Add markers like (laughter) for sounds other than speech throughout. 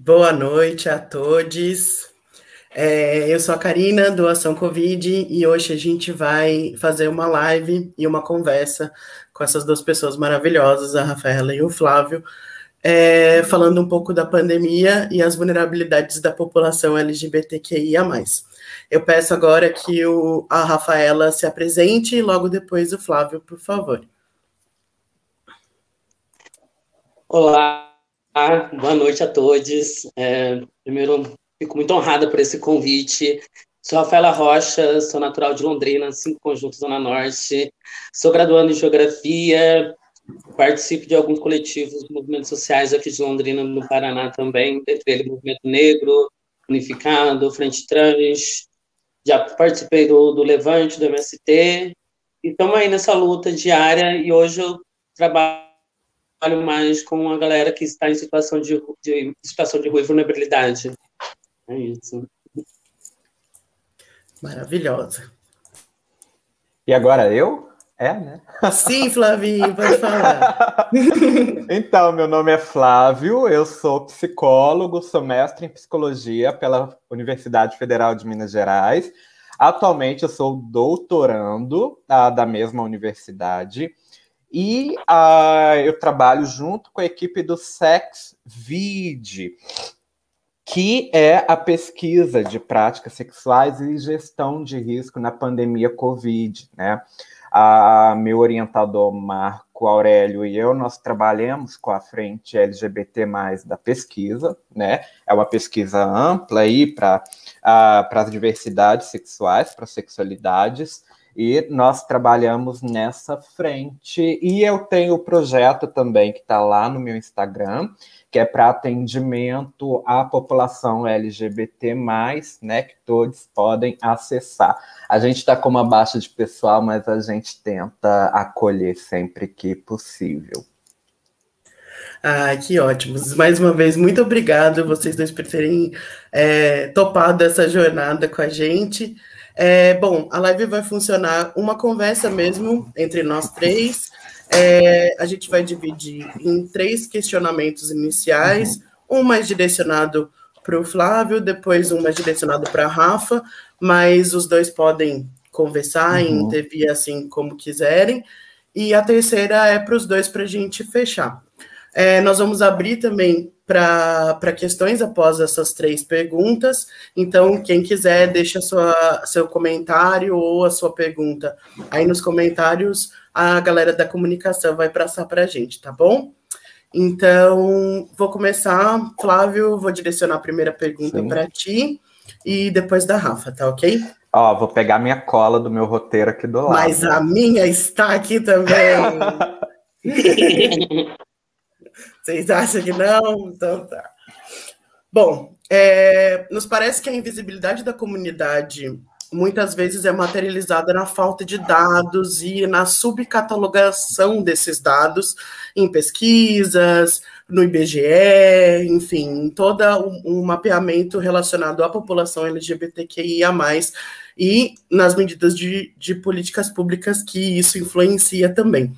Boa noite a todos. É, eu sou a Karina, do Ação Covid, e hoje a gente vai fazer uma live e uma conversa com essas duas pessoas maravilhosas, a Rafaela e o Flávio, é, falando um pouco da pandemia e as vulnerabilidades da população LGBTQIA. Eu peço agora que o, a Rafaela se apresente e logo depois o Flávio, por favor. Olá, boa noite a todos. É, primeiro, fico muito honrada por esse convite. Sou Rafaela Rocha, sou natural de Londrina, cinco conjuntos Zona Norte. Sou graduando em Geografia, participo de alguns coletivos, movimentos sociais aqui de Londrina, no Paraná também, entre eles Movimento Negro, Unificado, Frente Trans. Já participei do, do Levante, do MST, e estamos aí nessa luta diária, e hoje eu trabalho trabalho mais com a galera que está em situação de, de situação de rua e vulnerabilidade. É isso. Maravilhosa. E agora eu? É, né? Sim, Flavinho, pode falar. (laughs) então, meu nome é Flávio, eu sou psicólogo, sou mestre em psicologia pela Universidade Federal de Minas Gerais. Atualmente eu sou doutorando ah, da mesma universidade. E uh, eu trabalho junto com a equipe do SexVid, que é a pesquisa de práticas sexuais e gestão de risco na pandemia Covid, né? A, meu orientador Marco Aurélio e eu, nós trabalhamos com a frente LGBT+, da pesquisa, né? É uma pesquisa ampla aí para uh, as diversidades sexuais, para sexualidades, e nós trabalhamos nessa frente. E eu tenho o projeto também que está lá no meu Instagram, que é para atendimento à população LGBT, né? Que todos podem acessar. A gente está com uma baixa de pessoal, mas a gente tenta acolher sempre que possível. Ah, que ótimos. Mais uma vez, muito obrigado vocês dois por terem é, topado essa jornada com a gente. É, bom, a live vai funcionar uma conversa mesmo entre nós três. É, a gente vai dividir em três questionamentos iniciais, um mais direcionado para o Flávio, depois um mais direcionado para a Rafa, mas os dois podem conversar uhum. e intervir assim como quiserem. E a terceira é para os dois para a gente fechar. É, nós vamos abrir também para questões após essas três perguntas. Então, quem quiser, deixa sua, seu comentário ou a sua pergunta aí nos comentários, a galera da comunicação vai passar para a gente, tá bom? Então, vou começar. Flávio, vou direcionar a primeira pergunta para ti e depois da Rafa, tá ok? Ó, vou pegar minha cola do meu roteiro aqui do lado. Mas a minha está aqui também. (laughs) Vocês acham que não? Então tá. Bom, é, nos parece que a invisibilidade da comunidade muitas vezes é materializada na falta de dados e na subcatalogação desses dados em pesquisas, no IBGE, enfim, todo um, um mapeamento relacionado à população LGBTQIA+, e nas medidas de, de políticas públicas que isso influencia também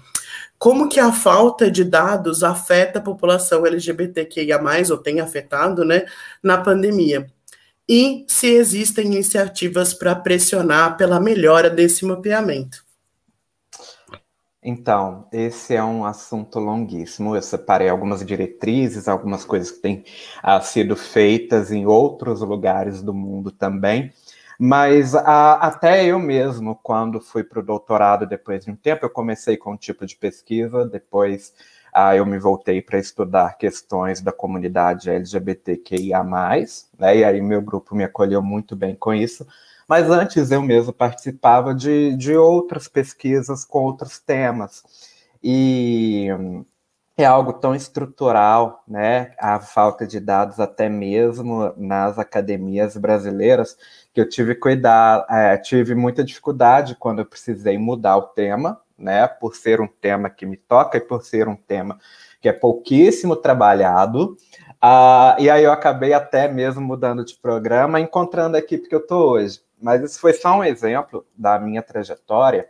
como que a falta de dados afeta a população LGBTQIA+, ou tem afetado, né, na pandemia. E se existem iniciativas para pressionar pela melhora desse mapeamento. Então, esse é um assunto longuíssimo. Eu separei algumas diretrizes, algumas coisas que têm ah, sido feitas em outros lugares do mundo também. Mas a, até eu mesmo, quando fui para o doutorado depois de um tempo, eu comecei com um tipo de pesquisa, depois ah, eu me voltei para estudar questões da comunidade LGBTQIA, né, e aí meu grupo me acolheu muito bem com isso. Mas antes eu mesmo participava de, de outras pesquisas com outros temas. E é algo tão estrutural, né? A falta de dados, até mesmo nas academias brasileiras, que eu tive cuidar, é, tive muita dificuldade quando eu precisei mudar o tema, né? Por ser um tema que me toca e por ser um tema que é pouquíssimo trabalhado. Uh, e aí eu acabei até mesmo mudando de programa, encontrando a equipe que eu estou hoje. Mas isso foi só um exemplo da minha trajetória,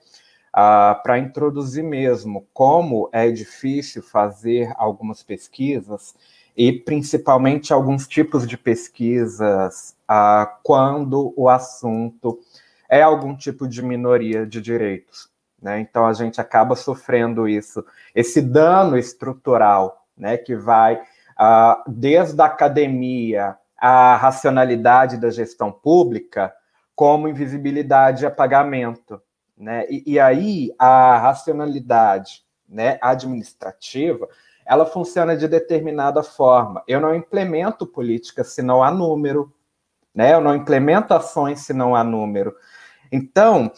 uh, para introduzir mesmo como é difícil fazer algumas pesquisas e principalmente alguns tipos de pesquisas uh, quando o assunto é algum tipo de minoria de direitos. Né? Então a gente acaba sofrendo isso, esse dano estrutural, né, que vai uh, desde a academia à racionalidade da gestão pública, como invisibilidade e apagamento. Né? E, e aí a racionalidade né, administrativa ela funciona de determinada forma. Eu não implemento políticas se não há número, né? Eu não implemento ações se não há número. Então,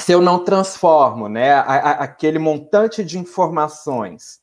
se eu não transformo, né, a, a, aquele montante de informações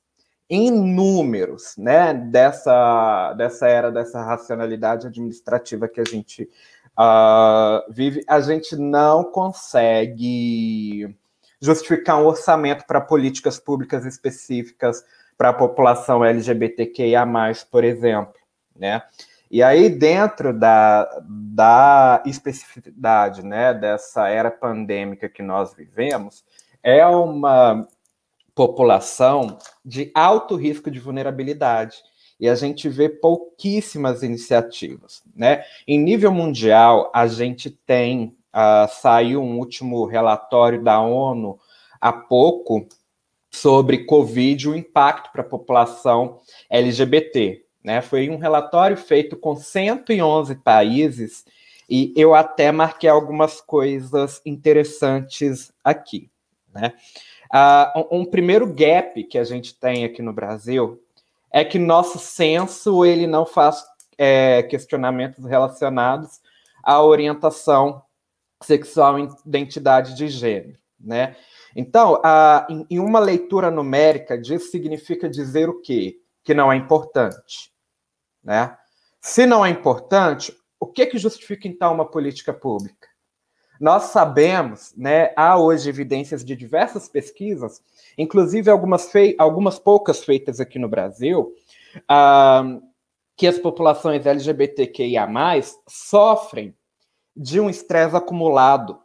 em números, né, dessa dessa era dessa racionalidade administrativa que a gente uh, vive, a gente não consegue justificar um orçamento para políticas públicas específicas para a população LGBTQIA+, por exemplo, né? E aí, dentro da, da especificidade né, dessa era pandêmica que nós vivemos, é uma população de alto risco de vulnerabilidade e a gente vê pouquíssimas iniciativas. Né? Em nível mundial, a gente tem, uh, saiu um último relatório da ONU há pouco sobre Covid, o impacto para a população LGBT. Né? Foi um relatório feito com 111 países e eu até marquei algumas coisas interessantes aqui. Né? Uh, um, um primeiro gap que a gente tem aqui no Brasil é que nosso censo ele não faz é, questionamentos relacionados à orientação sexual e identidade de gênero, né? Então, a, em, em, uma leitura numérica, disso significa dizer o quê? Que não é importante, né? Se não é importante, o que que justifica então uma política pública? Nós sabemos, né, há hoje evidências de diversas pesquisas inclusive algumas, fei algumas poucas feitas aqui no Brasil, uh, que as populações LGBTQIA+, sofrem de um estresse acumulado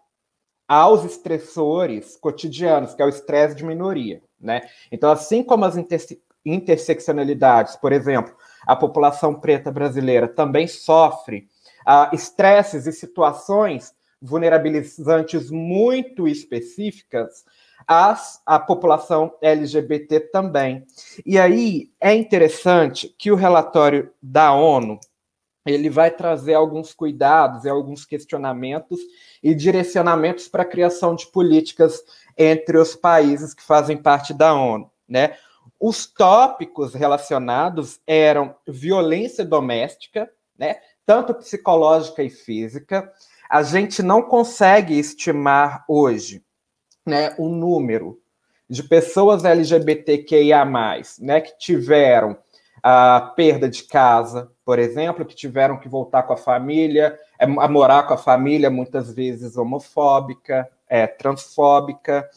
aos estressores cotidianos, que é o estresse de minoria, né? Então, assim como as interse interseccionalidades, por exemplo, a população preta brasileira também sofre uh, estresses e situações vulnerabilizantes muito específicas, as, a população LGBT também. E aí é interessante que o relatório da ONU ele vai trazer alguns cuidados e alguns questionamentos e direcionamentos para a criação de políticas entre os países que fazem parte da ONU, né? Os tópicos relacionados eram violência doméstica, né? Tanto psicológica e física. A gente não consegue estimar hoje né, o número de pessoas LGBTQIA+, né, que tiveram a perda de casa, por exemplo, que tiveram que voltar com a família, é, a morar com a família, muitas vezes homofóbica, é, transfóbica,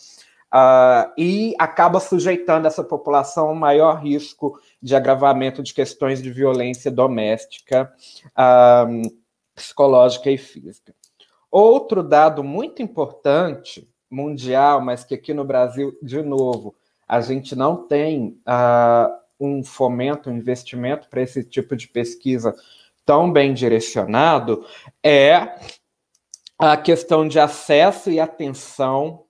uh, e acaba sujeitando essa população a um maior risco de agravamento de questões de violência doméstica, uh, psicológica e física. Outro dado muito importante mundial, mas que aqui no Brasil, de novo, a gente não tem uh, um fomento, um investimento para esse tipo de pesquisa tão bem direcionado, é a questão de acesso e atenção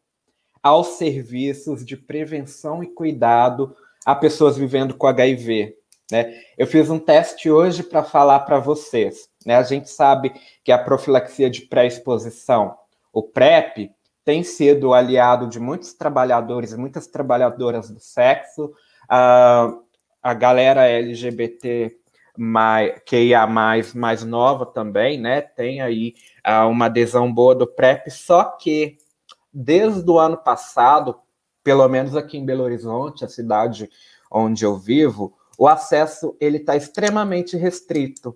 aos serviços de prevenção e cuidado a pessoas vivendo com HIV. Né? Eu fiz um teste hoje para falar para vocês. Né? A gente sabe que a profilaxia de pré-exposição, o PrEP, tem sido aliado de muitos trabalhadores e muitas trabalhadoras do sexo, uh, a galera LGBT mais, QIA mais, mais nova também, né? Tem aí uh, uma adesão boa do PrEP, só que desde o ano passado, pelo menos aqui em Belo Horizonte, a cidade onde eu vivo, o acesso ele está extremamente restrito.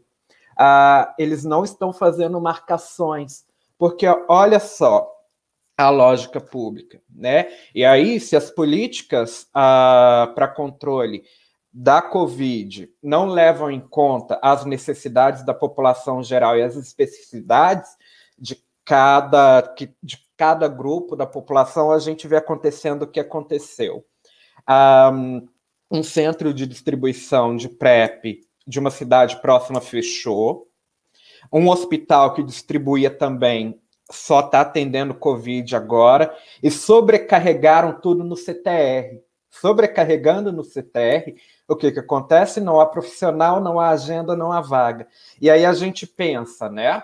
Uh, eles não estão fazendo marcações, porque olha só, a lógica pública, né? E aí, se as políticas ah, para controle da Covid não levam em conta as necessidades da população geral e as especificidades de cada, de cada grupo da população, a gente vê acontecendo o que aconteceu. Um, centro de distribuição de PrEP de uma cidade próxima fechou. Um hospital que distribuía também só está atendendo Covid agora. E sobrecarregaram tudo no CTR. Sobrecarregando no CTR, o que, que acontece? Não há profissional, não há agenda, não há vaga. E aí a gente pensa, né?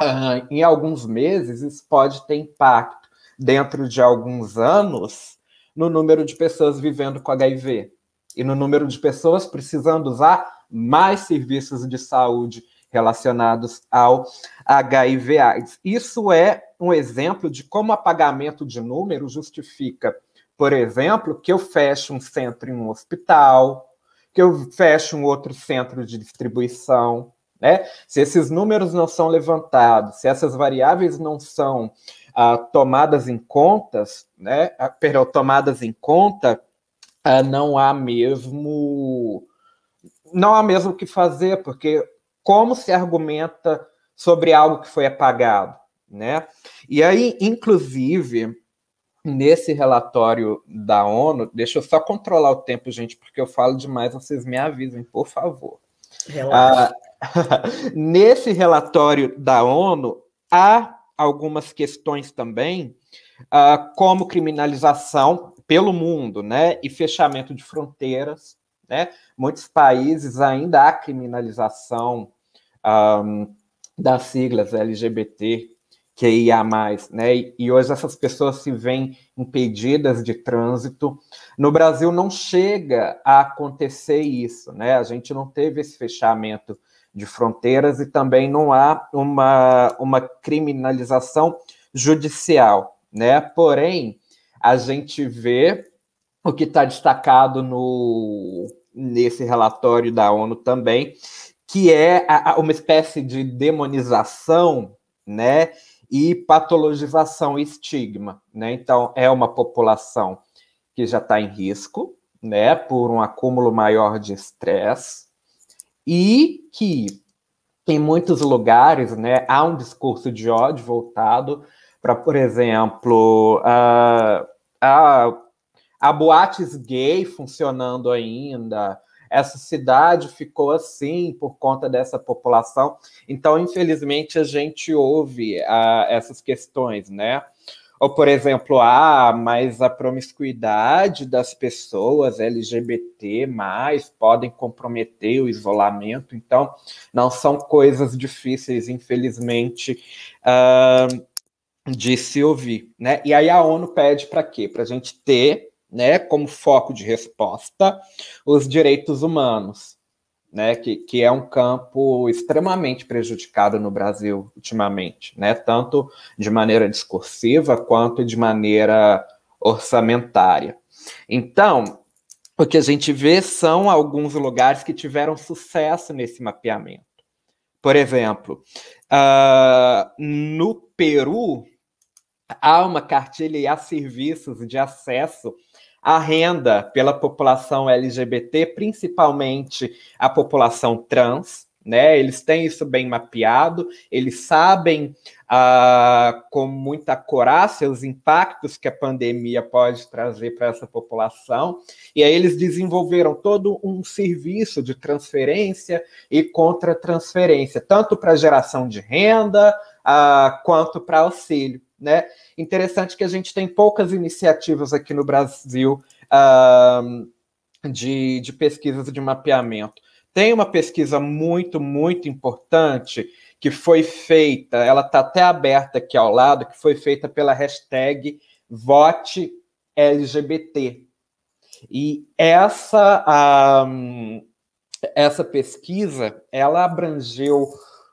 Uh, em alguns meses, isso pode ter impacto dentro de alguns anos no número de pessoas vivendo com HIV e no número de pessoas precisando usar mais serviços de saúde relacionados ao HIV/AIDS. Isso é um exemplo de como apagamento de número justifica, por exemplo, que eu feche um centro em um hospital, que eu feche um outro centro de distribuição, né? Se esses números não são levantados, se essas variáveis não são ah, tomadas em contas, né? Ah, perdão, tomadas em conta, ah, não há mesmo não há mesmo o que fazer, porque como se argumenta sobre algo que foi apagado, né? E aí, inclusive, nesse relatório da ONU, deixa eu só controlar o tempo, gente, porque eu falo demais, vocês me avisem, por favor. Relaxa. Ah, (laughs) nesse relatório da ONU, há algumas questões também, uh, como criminalização pelo mundo, né, e fechamento de fronteiras, né? Muitos países ainda há criminalização um, das siglas LGBT, QIA+, né? E, hoje essas pessoas se veem impedidas de trânsito. No Brasil não chega a acontecer isso, né? A gente não teve esse fechamento de fronteiras e também não há uma, uma criminalização judicial, né? Porém, a gente vê o que está destacado no, nesse relatório da ONU também, que é a, a, uma espécie de demonização, né? E patologização e estigma, né? Então, é uma população que já está em risco, né? Por um acúmulo maior de estresse, e que em muitos lugares né, há um discurso de ódio voltado para, por exemplo, a, a, a boates gay funcionando ainda. Essa cidade ficou assim por conta dessa população. Então, infelizmente, a gente ouve a, essas questões, né? Ou, por exemplo, ah, mas a promiscuidade das pessoas LGBT mais podem comprometer o isolamento. Então, não são coisas difíceis, infelizmente, uh, de se ouvir. Né? E aí a ONU pede para quê? Para a gente ter né, como foco de resposta os direitos humanos né, que, que é um campo extremamente prejudicado no Brasil ultimamente, né, tanto de maneira discursiva quanto de maneira orçamentária. Então, o que a gente vê são alguns lugares que tiveram sucesso nesse mapeamento. Por exemplo, uh, no Peru, há uma cartilha e há serviços de acesso a renda pela população LGBT, principalmente a população trans, né? Eles têm isso bem mapeado, eles sabem ah, com muita coragem os impactos que a pandemia pode trazer para essa população, e aí eles desenvolveram todo um serviço de transferência e contra-transferência, tanto para geração de renda ah, quanto para auxílio. Né? Interessante que a gente tem poucas iniciativas aqui no Brasil uh, de, de pesquisas de mapeamento. Tem uma pesquisa muito, muito importante que foi feita, ela está até aberta aqui ao lado, que foi feita pela hashtag Vote LGBT. E essa, um, essa pesquisa, ela abrangeu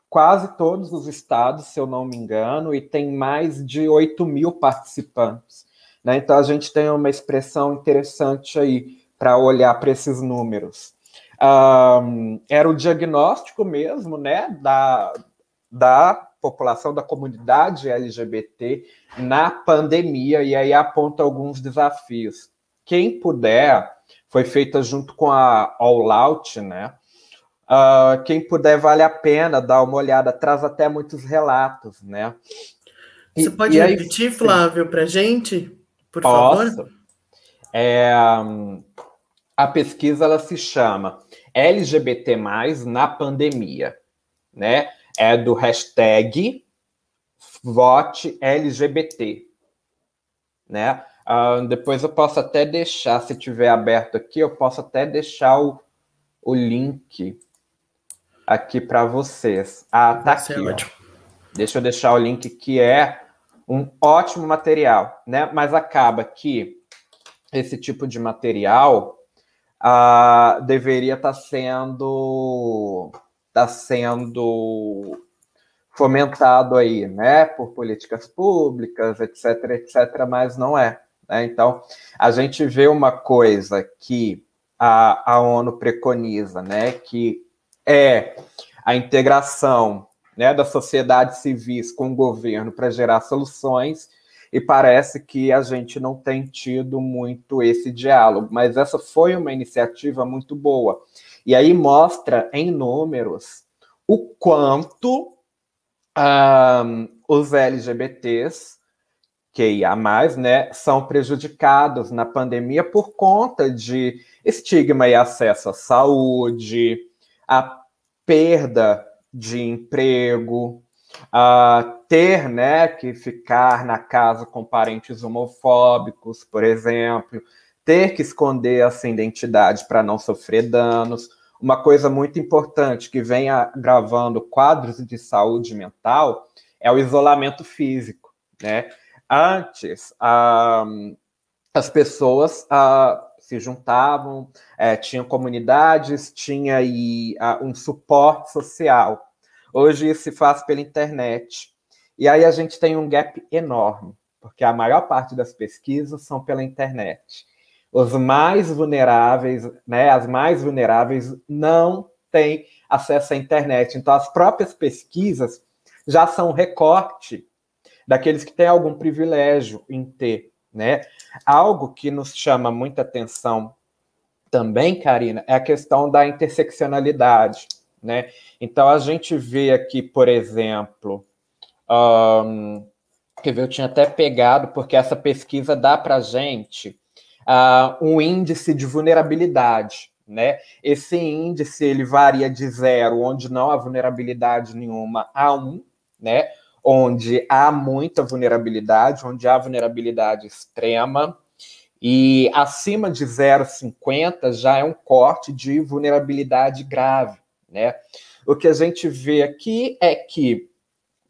quase todos os estados, se eu não me engano, e tem mais de 8 mil participantes. Né? Então, a gente tem uma expressão interessante aí para olhar para esses números. Um, era o diagnóstico mesmo né, da, da população, da comunidade LGBT na pandemia, e aí aponta alguns desafios. Quem puder, foi feita junto com a All Out, né? Uh, quem puder, vale a pena dar uma olhada, traz até muitos relatos, né? Você pode e repetir, aí, Flávio, para gente, por posso. favor? É, a pesquisa ela se chama LGBT+, na pandemia, né? É do hashtag vote LGBT, né? Uh, depois eu posso até deixar, se tiver aberto aqui, eu posso até deixar o, o link aqui para vocês. Ah, tá aqui. Deixa eu deixar o link que é um ótimo material, né? Mas acaba que esse tipo de material uh, deveria estar tá sendo tá sendo fomentado aí, né, por políticas públicas, etc, etc, mas não é. Né? Então, a gente vê uma coisa que a, a ONU preconiza, né, que é a integração né, da sociedade civis com o governo para gerar soluções, e parece que a gente não tem tido muito esse diálogo, mas essa foi uma iniciativa muito boa. E aí mostra em números o quanto um, os LGBTs que ia mais, né, são prejudicados na pandemia por conta de estigma e acesso à saúde, a perda de emprego, a ter, né, que ficar na casa com parentes homofóbicos, por exemplo, ter que esconder essa identidade para não sofrer danos. Uma coisa muito importante que vem agravando quadros de saúde mental é o isolamento físico, né? Antes, as pessoas uh, se juntavam, uh, tinham comunidades, tinha aí uh, um suporte social. Hoje isso se faz pela internet. E aí a gente tem um gap enorme, porque a maior parte das pesquisas são pela internet os mais vulneráveis, né, as mais vulneráveis não têm acesso à internet. Então, as próprias pesquisas já são recorte daqueles que têm algum privilégio em ter, né? Algo que nos chama muita atenção também, Karina, é a questão da interseccionalidade, né? Então, a gente vê aqui, por exemplo, um, que eu tinha até pegado, porque essa pesquisa dá para gente uh, um índice de vulnerabilidade. Né? Esse índice ele varia de zero, onde não há vulnerabilidade nenhuma, a um, né? Onde há muita vulnerabilidade, onde há vulnerabilidade extrema, e acima de 0,50 já é um corte de vulnerabilidade grave. Né? O que a gente vê aqui é que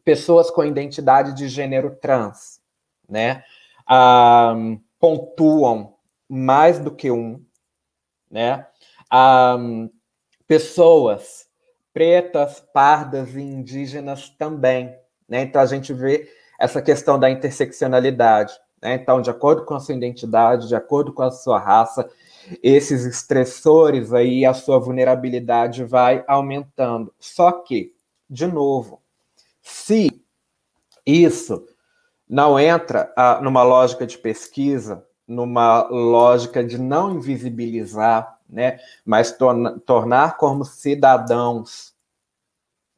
pessoas com identidade de gênero trans né, ah, pontuam mais do que um, né? Um, pessoas pretas, pardas e indígenas também, né? Então a gente vê essa questão da interseccionalidade, né? Então, de acordo com a sua identidade, de acordo com a sua raça, esses estressores aí, a sua vulnerabilidade vai aumentando. Só que, de novo, se isso não entra ah, numa lógica de pesquisa, numa lógica de não invisibilizar, né, mas torna, tornar como cidadãos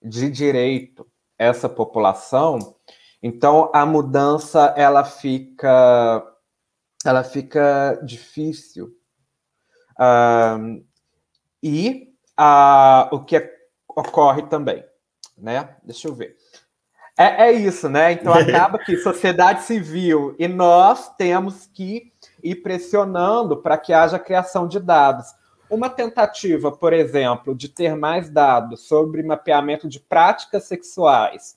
de direito essa população, então a mudança ela fica ela fica difícil. Uh, e uh, o que ocorre também, né? Deixa eu ver. É, é isso, né? Então (laughs) acaba que sociedade civil e nós temos que ir pressionando para que haja criação de dados. Uma tentativa, por exemplo, de ter mais dados sobre mapeamento de práticas sexuais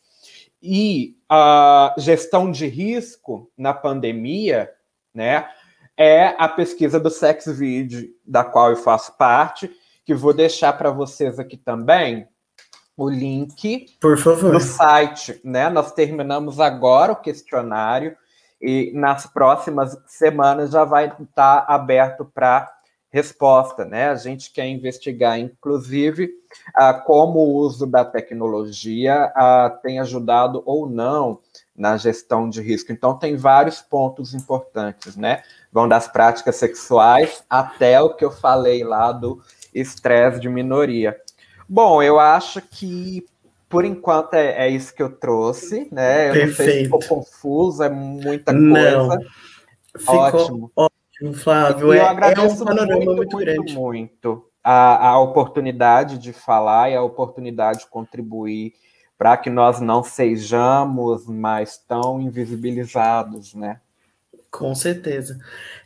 e a gestão de risco na pandemia, né, é a pesquisa do SexVid, da qual eu faço parte, que vou deixar para vocês aqui também o link Por favor. no site, né? Nós terminamos agora o questionário e nas próximas semanas já vai estar aberto para resposta, né? A gente quer investigar, inclusive, ah, como o uso da tecnologia ah, tem ajudado ou não na gestão de risco. Então, tem vários pontos importantes, né? Vão das práticas sexuais até o que eu falei lá do estresse de minoria. Bom, eu acho que por enquanto é, é, isso que eu trouxe, né? Eu Perfeito. não sei se ficou confuso, é muita coisa. Não. Ficou Ótimo. Ótimo, Flávio. Eu É, é agradeço um panorama muito, muito, muito, grande. muito a, a oportunidade de falar e a oportunidade de contribuir para que nós não sejamos mais tão invisibilizados, né? Com certeza.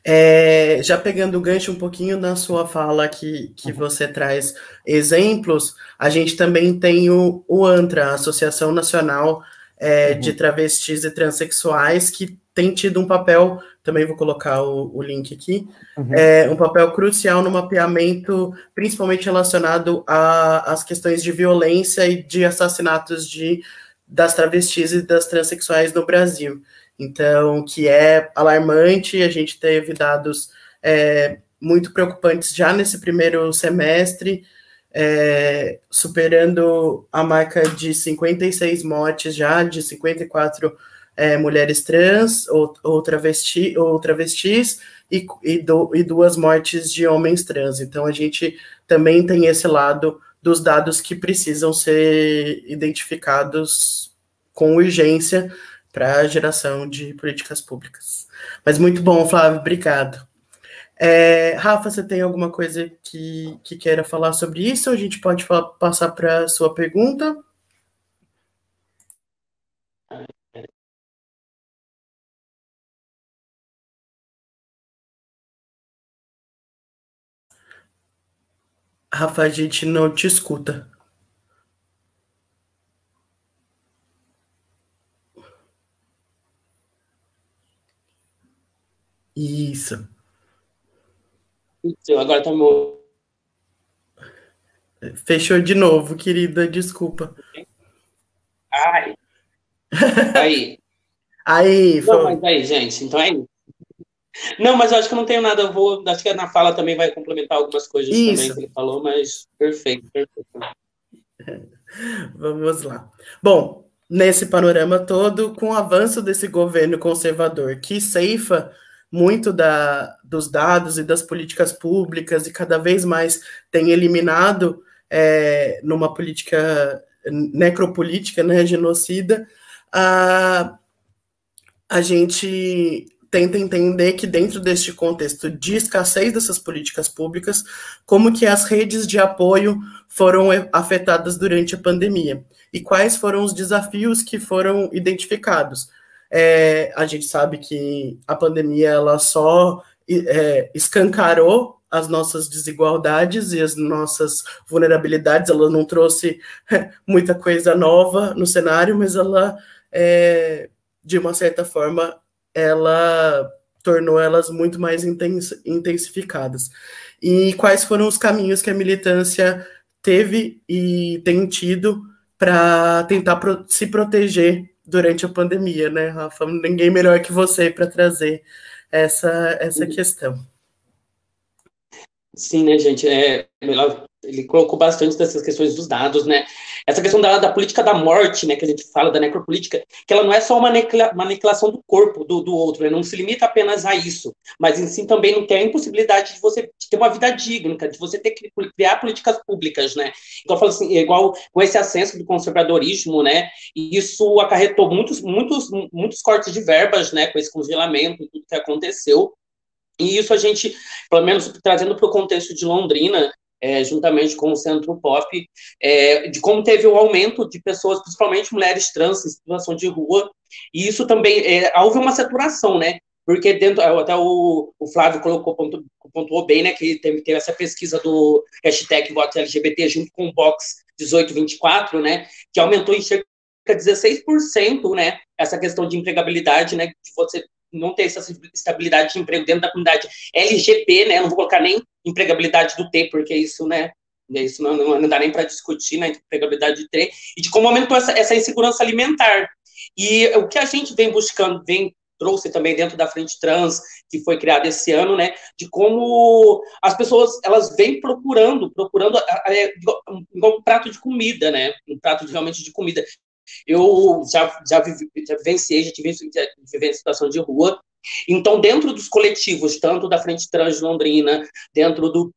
É, já pegando o gancho um pouquinho na sua fala que, que você traz exemplos, a gente também tem o, o ANTRA, a Associação Nacional é, Uhum. de Travestis e Transsexuais, que tem tido um papel, também vou colocar o, o link aqui, Uhum. é, um papel crucial no mapeamento, principalmente relacionado às questões de violência e de assassinatos de, das travestis e das transexuais no Brasil. Então, que é alarmante, a gente teve dados é, muito preocupantes já nesse primeiro semestre, é, superando a marca de 56 mortes já, de 54 é, mulheres trans ou, ou, travesti, ou travestis, e, e, do, e duas mortes de homens trans. Então, a gente também tem esse lado dos dados que precisam ser identificados com urgência para a geração de políticas públicas. Mas muito bom, Flávio, obrigado. É, Rafa, você tem alguma coisa que, que queira falar sobre isso? A gente pode passar para a sua pergunta? Rafa, a gente não te escuta. Isso. Então, agora tá meu. Fechou de novo, querida, desculpa. Ai. (laughs) Aí. Aí, Não, mas aí, gente, então é isso. Não, mas eu acho que não tenho nada, eu vou. Acho que na fala também vai complementar algumas coisas Isso. também que ele falou, mas perfeito, perfeito. (laughs) Vamos lá. Bom, nesse panorama todo, com o avanço desse governo conservador que ceifa muito da, dos dados e das políticas públicas e cada vez mais tem eliminado é, numa política necropolítica, né, genocida, a, a gente tenta entender que dentro deste contexto de escassez dessas políticas públicas, como que as redes de apoio foram afetadas durante a pandemia e quais foram os desafios que foram identificados. É, a gente sabe que a pandemia ela só é, escancarou as nossas desigualdades e as nossas vulnerabilidades. Ela não trouxe (laughs) muita coisa nova no cenário, mas ela, é, de uma certa forma, ela tornou elas muito mais intensificadas. E quais foram os caminhos que a militância teve e tem tido para tentar se proteger durante a pandemia, né, Rafa? Ninguém melhor que você para trazer essa, essa questão. Sim, né, gente? É, ele colocou bastante dessas questões dos dados, né? Essa questão da, da, política da morte, né, que a gente fala da necropolítica, que ela não é só uma, aniquilação do corpo do, do outro, né? não se limita apenas a isso, mas em si também não tem a impossibilidade de você ter uma vida digna, de você ter que criar políticas públicas, né? Então, falo assim, igual com esse ascenso do conservadorismo, né, isso acarretou muitos, muitos, muitos cortes de verbas, né, com esse congelamento tudo que aconteceu, e isso a gente, pelo menos trazendo para o contexto de Londrina, é, juntamente com o Centro Pop, é, de como teve o aumento de pessoas, principalmente mulheres trans em situação de rua, e isso também, é, houve uma saturação, né, porque dentro, até o, o Flávio colocou, ponto, pontuou bem, né, que teve, teve essa pesquisa do hashtag voto LGBT junto com o Box 1824, né, que aumentou em cerca de 16%, né, essa questão de empregabilidade, né, de você não ter essa estabilidade de emprego dentro da comunidade LGP, né? Não vou colocar nem empregabilidade do T, porque isso, né? Isso não, não, não dá nem para discutir, né? Empregabilidade do T, e de como aumentou essa, essa insegurança alimentar. E o que a gente vem buscando, vem trouxe também dentro da frente trans que foi criada esse ano, né, de como as pessoas elas vêm procurando, procurando é, igual um prato de comida, né, um prato de, realmente de comida. Eu já, já, vivi, já vivenciei, já tive já vivi situação de rua. Então, dentro dos coletivos, tanto da Frente Trans Londrina, dentro do,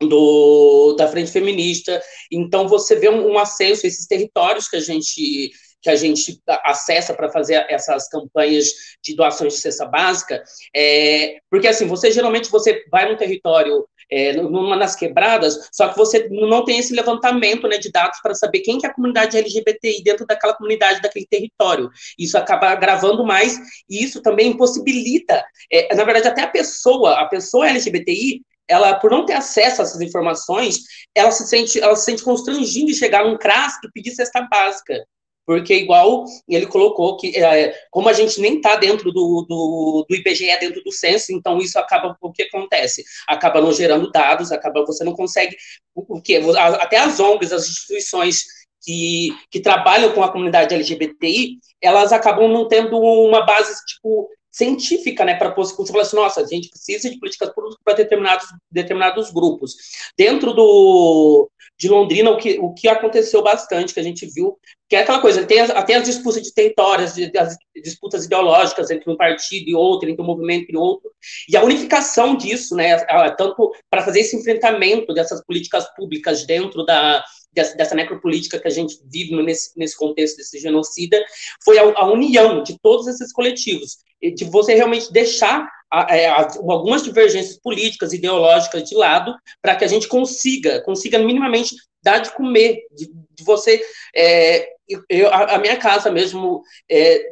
do, da frente feminista. Então você vê um, um acesso a esses territórios que a gente que a gente acessa para fazer essas campanhas de doações de cesta básica, é, porque assim, você geralmente você vai num território é, numa das quebradas, só que você não tem esse levantamento né, de dados para saber quem que é a comunidade LGBTI dentro daquela comunidade, daquele território. Isso acaba agravando mais e isso também impossibilita, é, na verdade, até a pessoa, a pessoa LGBTI, ela, por não ter acesso a essas informações, ela se sente, ela se sente constrangida de chegar num CRAS e pedir cesta básica porque igual ele colocou que é, como a gente nem está dentro do, do, do, IBGE, dentro do censo, então isso acaba, o que acontece? Acaba não gerando dados, acaba, você não consegue, o que? Até as ONGs, as instituições que, que trabalham com a comunidade LGBTI, elas acabam não tendo uma base, tipo, científica, né, para você falar assim, nossa, a gente precisa de políticas públicas para determinados, determinados grupos. Dentro do, de Londrina, o que, o que aconteceu bastante, que a gente viu, que é aquela coisa, tem as, até as disputas de territórios, as disputas ideológicas entre um partido e outro, entre um movimento e outro, e a unificação disso, né, tanto para fazer esse enfrentamento dessas políticas públicas dentro da, dessa, dessa necropolítica que a gente vive nesse, nesse contexto desse genocida, foi a, a união de todos esses coletivos, de você realmente deixar é, algumas divergências políticas, ideológicas de lado, para que a gente consiga, consiga minimamente dar de comer, de, de você. É, eu, a, minha casa mesmo, é,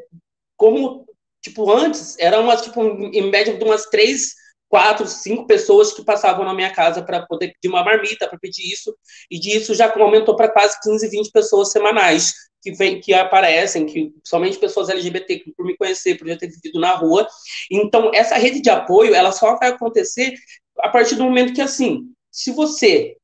como tipo antes, era uma tipo em média de umas três quatro, cinco pessoas que passavam na minha casa para poder pedir uma marmita, para pedir isso, e disso já aumentou para quase 15, 20 pessoas semanais que, vem, que aparecem, que somente pessoas LGBT, que por me conhecer, por já ter vivido na rua. Então, essa rede de apoio, ela só vai acontecer a partir do momento que, assim, se você,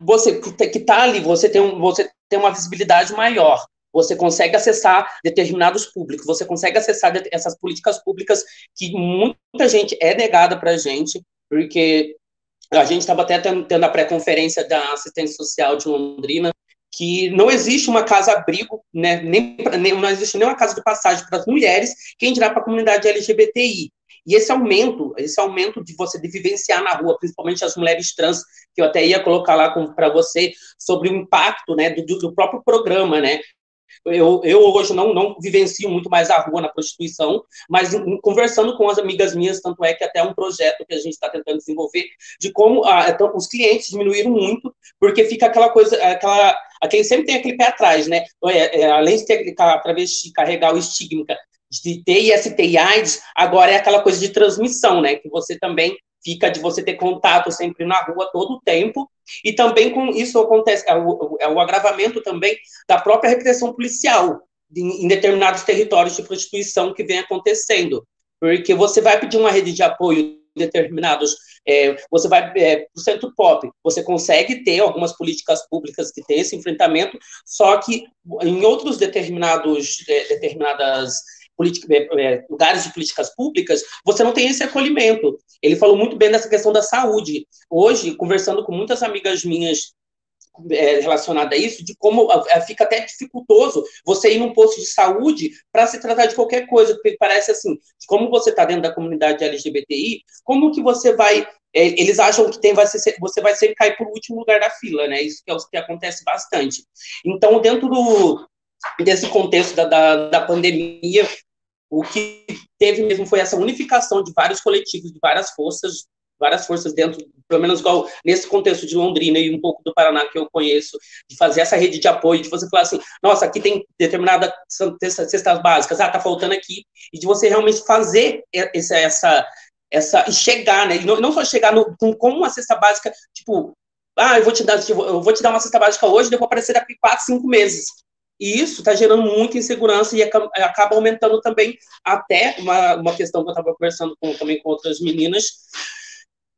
você que está ali, você tem, um, você tem uma visibilidade maior, você consegue acessar determinados públicos, você consegue acessar essas políticas públicas que muita gente é negada para a gente, porque a gente estava até tendo a pré-conferência da assistência social de Londrina, que não existe uma casa-abrigo, né, nem, nem, não existe nenhuma casa de passagem para as mulheres, quem dirá para a comunidade LGBTI. E esse aumento, esse aumento de você de vivenciar na rua, principalmente as mulheres trans, que eu até ia colocar lá para você, sobre o impacto né, do, do próprio programa, né? Eu, eu hoje não, não vivencio muito mais a rua na prostituição, mas em, conversando com as amigas minhas, tanto é que até um projeto que a gente está tentando desenvolver, de como ah, então, os clientes diminuíram muito, porque fica aquela coisa, aquela, aquele, sempre tem aquele pé atrás, né? É, é, além de ter a travesti carregar o estigma de ter IST e AIDS, agora é aquela coisa de transmissão, né? Que você também fica de você ter contato sempre na rua todo o tempo, e também com isso acontece, é o, é o agravamento também da própria repressão policial em, em determinados territórios de prostituição que vem acontecendo, porque você vai pedir uma rede de apoio determinados, é, você vai é, para o centro pop, você consegue ter algumas políticas públicas que tem esse enfrentamento, só que em outros determinados, é, determinadas lugares de políticas públicas, você não tem esse acolhimento. Ele falou muito bem dessa questão da saúde. Hoje, conversando com muitas amigas minhas é, relacionada a isso, de como fica até dificultoso você ir num posto de saúde para se tratar de qualquer coisa, porque parece assim, como você está dentro da comunidade LGBTI, como que você vai é, eles acham que tem, vai ser, você vai sempre cair por último lugar da fila, né? Isso que é o que acontece bastante. Então, dentro do, desse contexto da, da, da pandemia, o que teve mesmo foi essa unificação de vários coletivos, de várias forças, várias forças dentro, pelo menos igual nesse contexto de Londrina e um pouco do Paraná que eu conheço, de fazer essa rede de apoio, de você falar assim, nossa, aqui tem determinada cestas básicas, ah, tá faltando aqui, e de você realmente fazer essa, essa, essa e chegar, né, e não, não só chegar no, com, com uma cesta básica, tipo, ah, eu vou te dar, eu vou te dar uma cesta básica hoje, depois aparecer daqui quatro, cinco meses. E isso está gerando muita insegurança e acaba aumentando também até uma, uma questão que eu estava conversando com, também com outras meninas,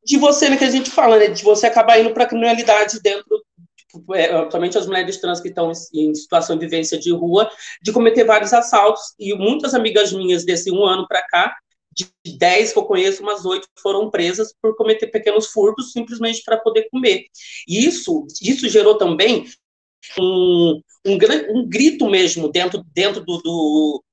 de você, né, que a gente fala, né, de você acabar indo para a criminalidade dentro, tipo, é, principalmente as mulheres trans que estão em, situação de vivência de rua, de cometer vários assaltos. E muitas amigas minhas desse um ano para cá, de 10 que eu conheço, umas oito foram presas por cometer pequenos furtos simplesmente para poder comer. E isso, isso gerou também um, um, um grito mesmo dentro, dentro do, do,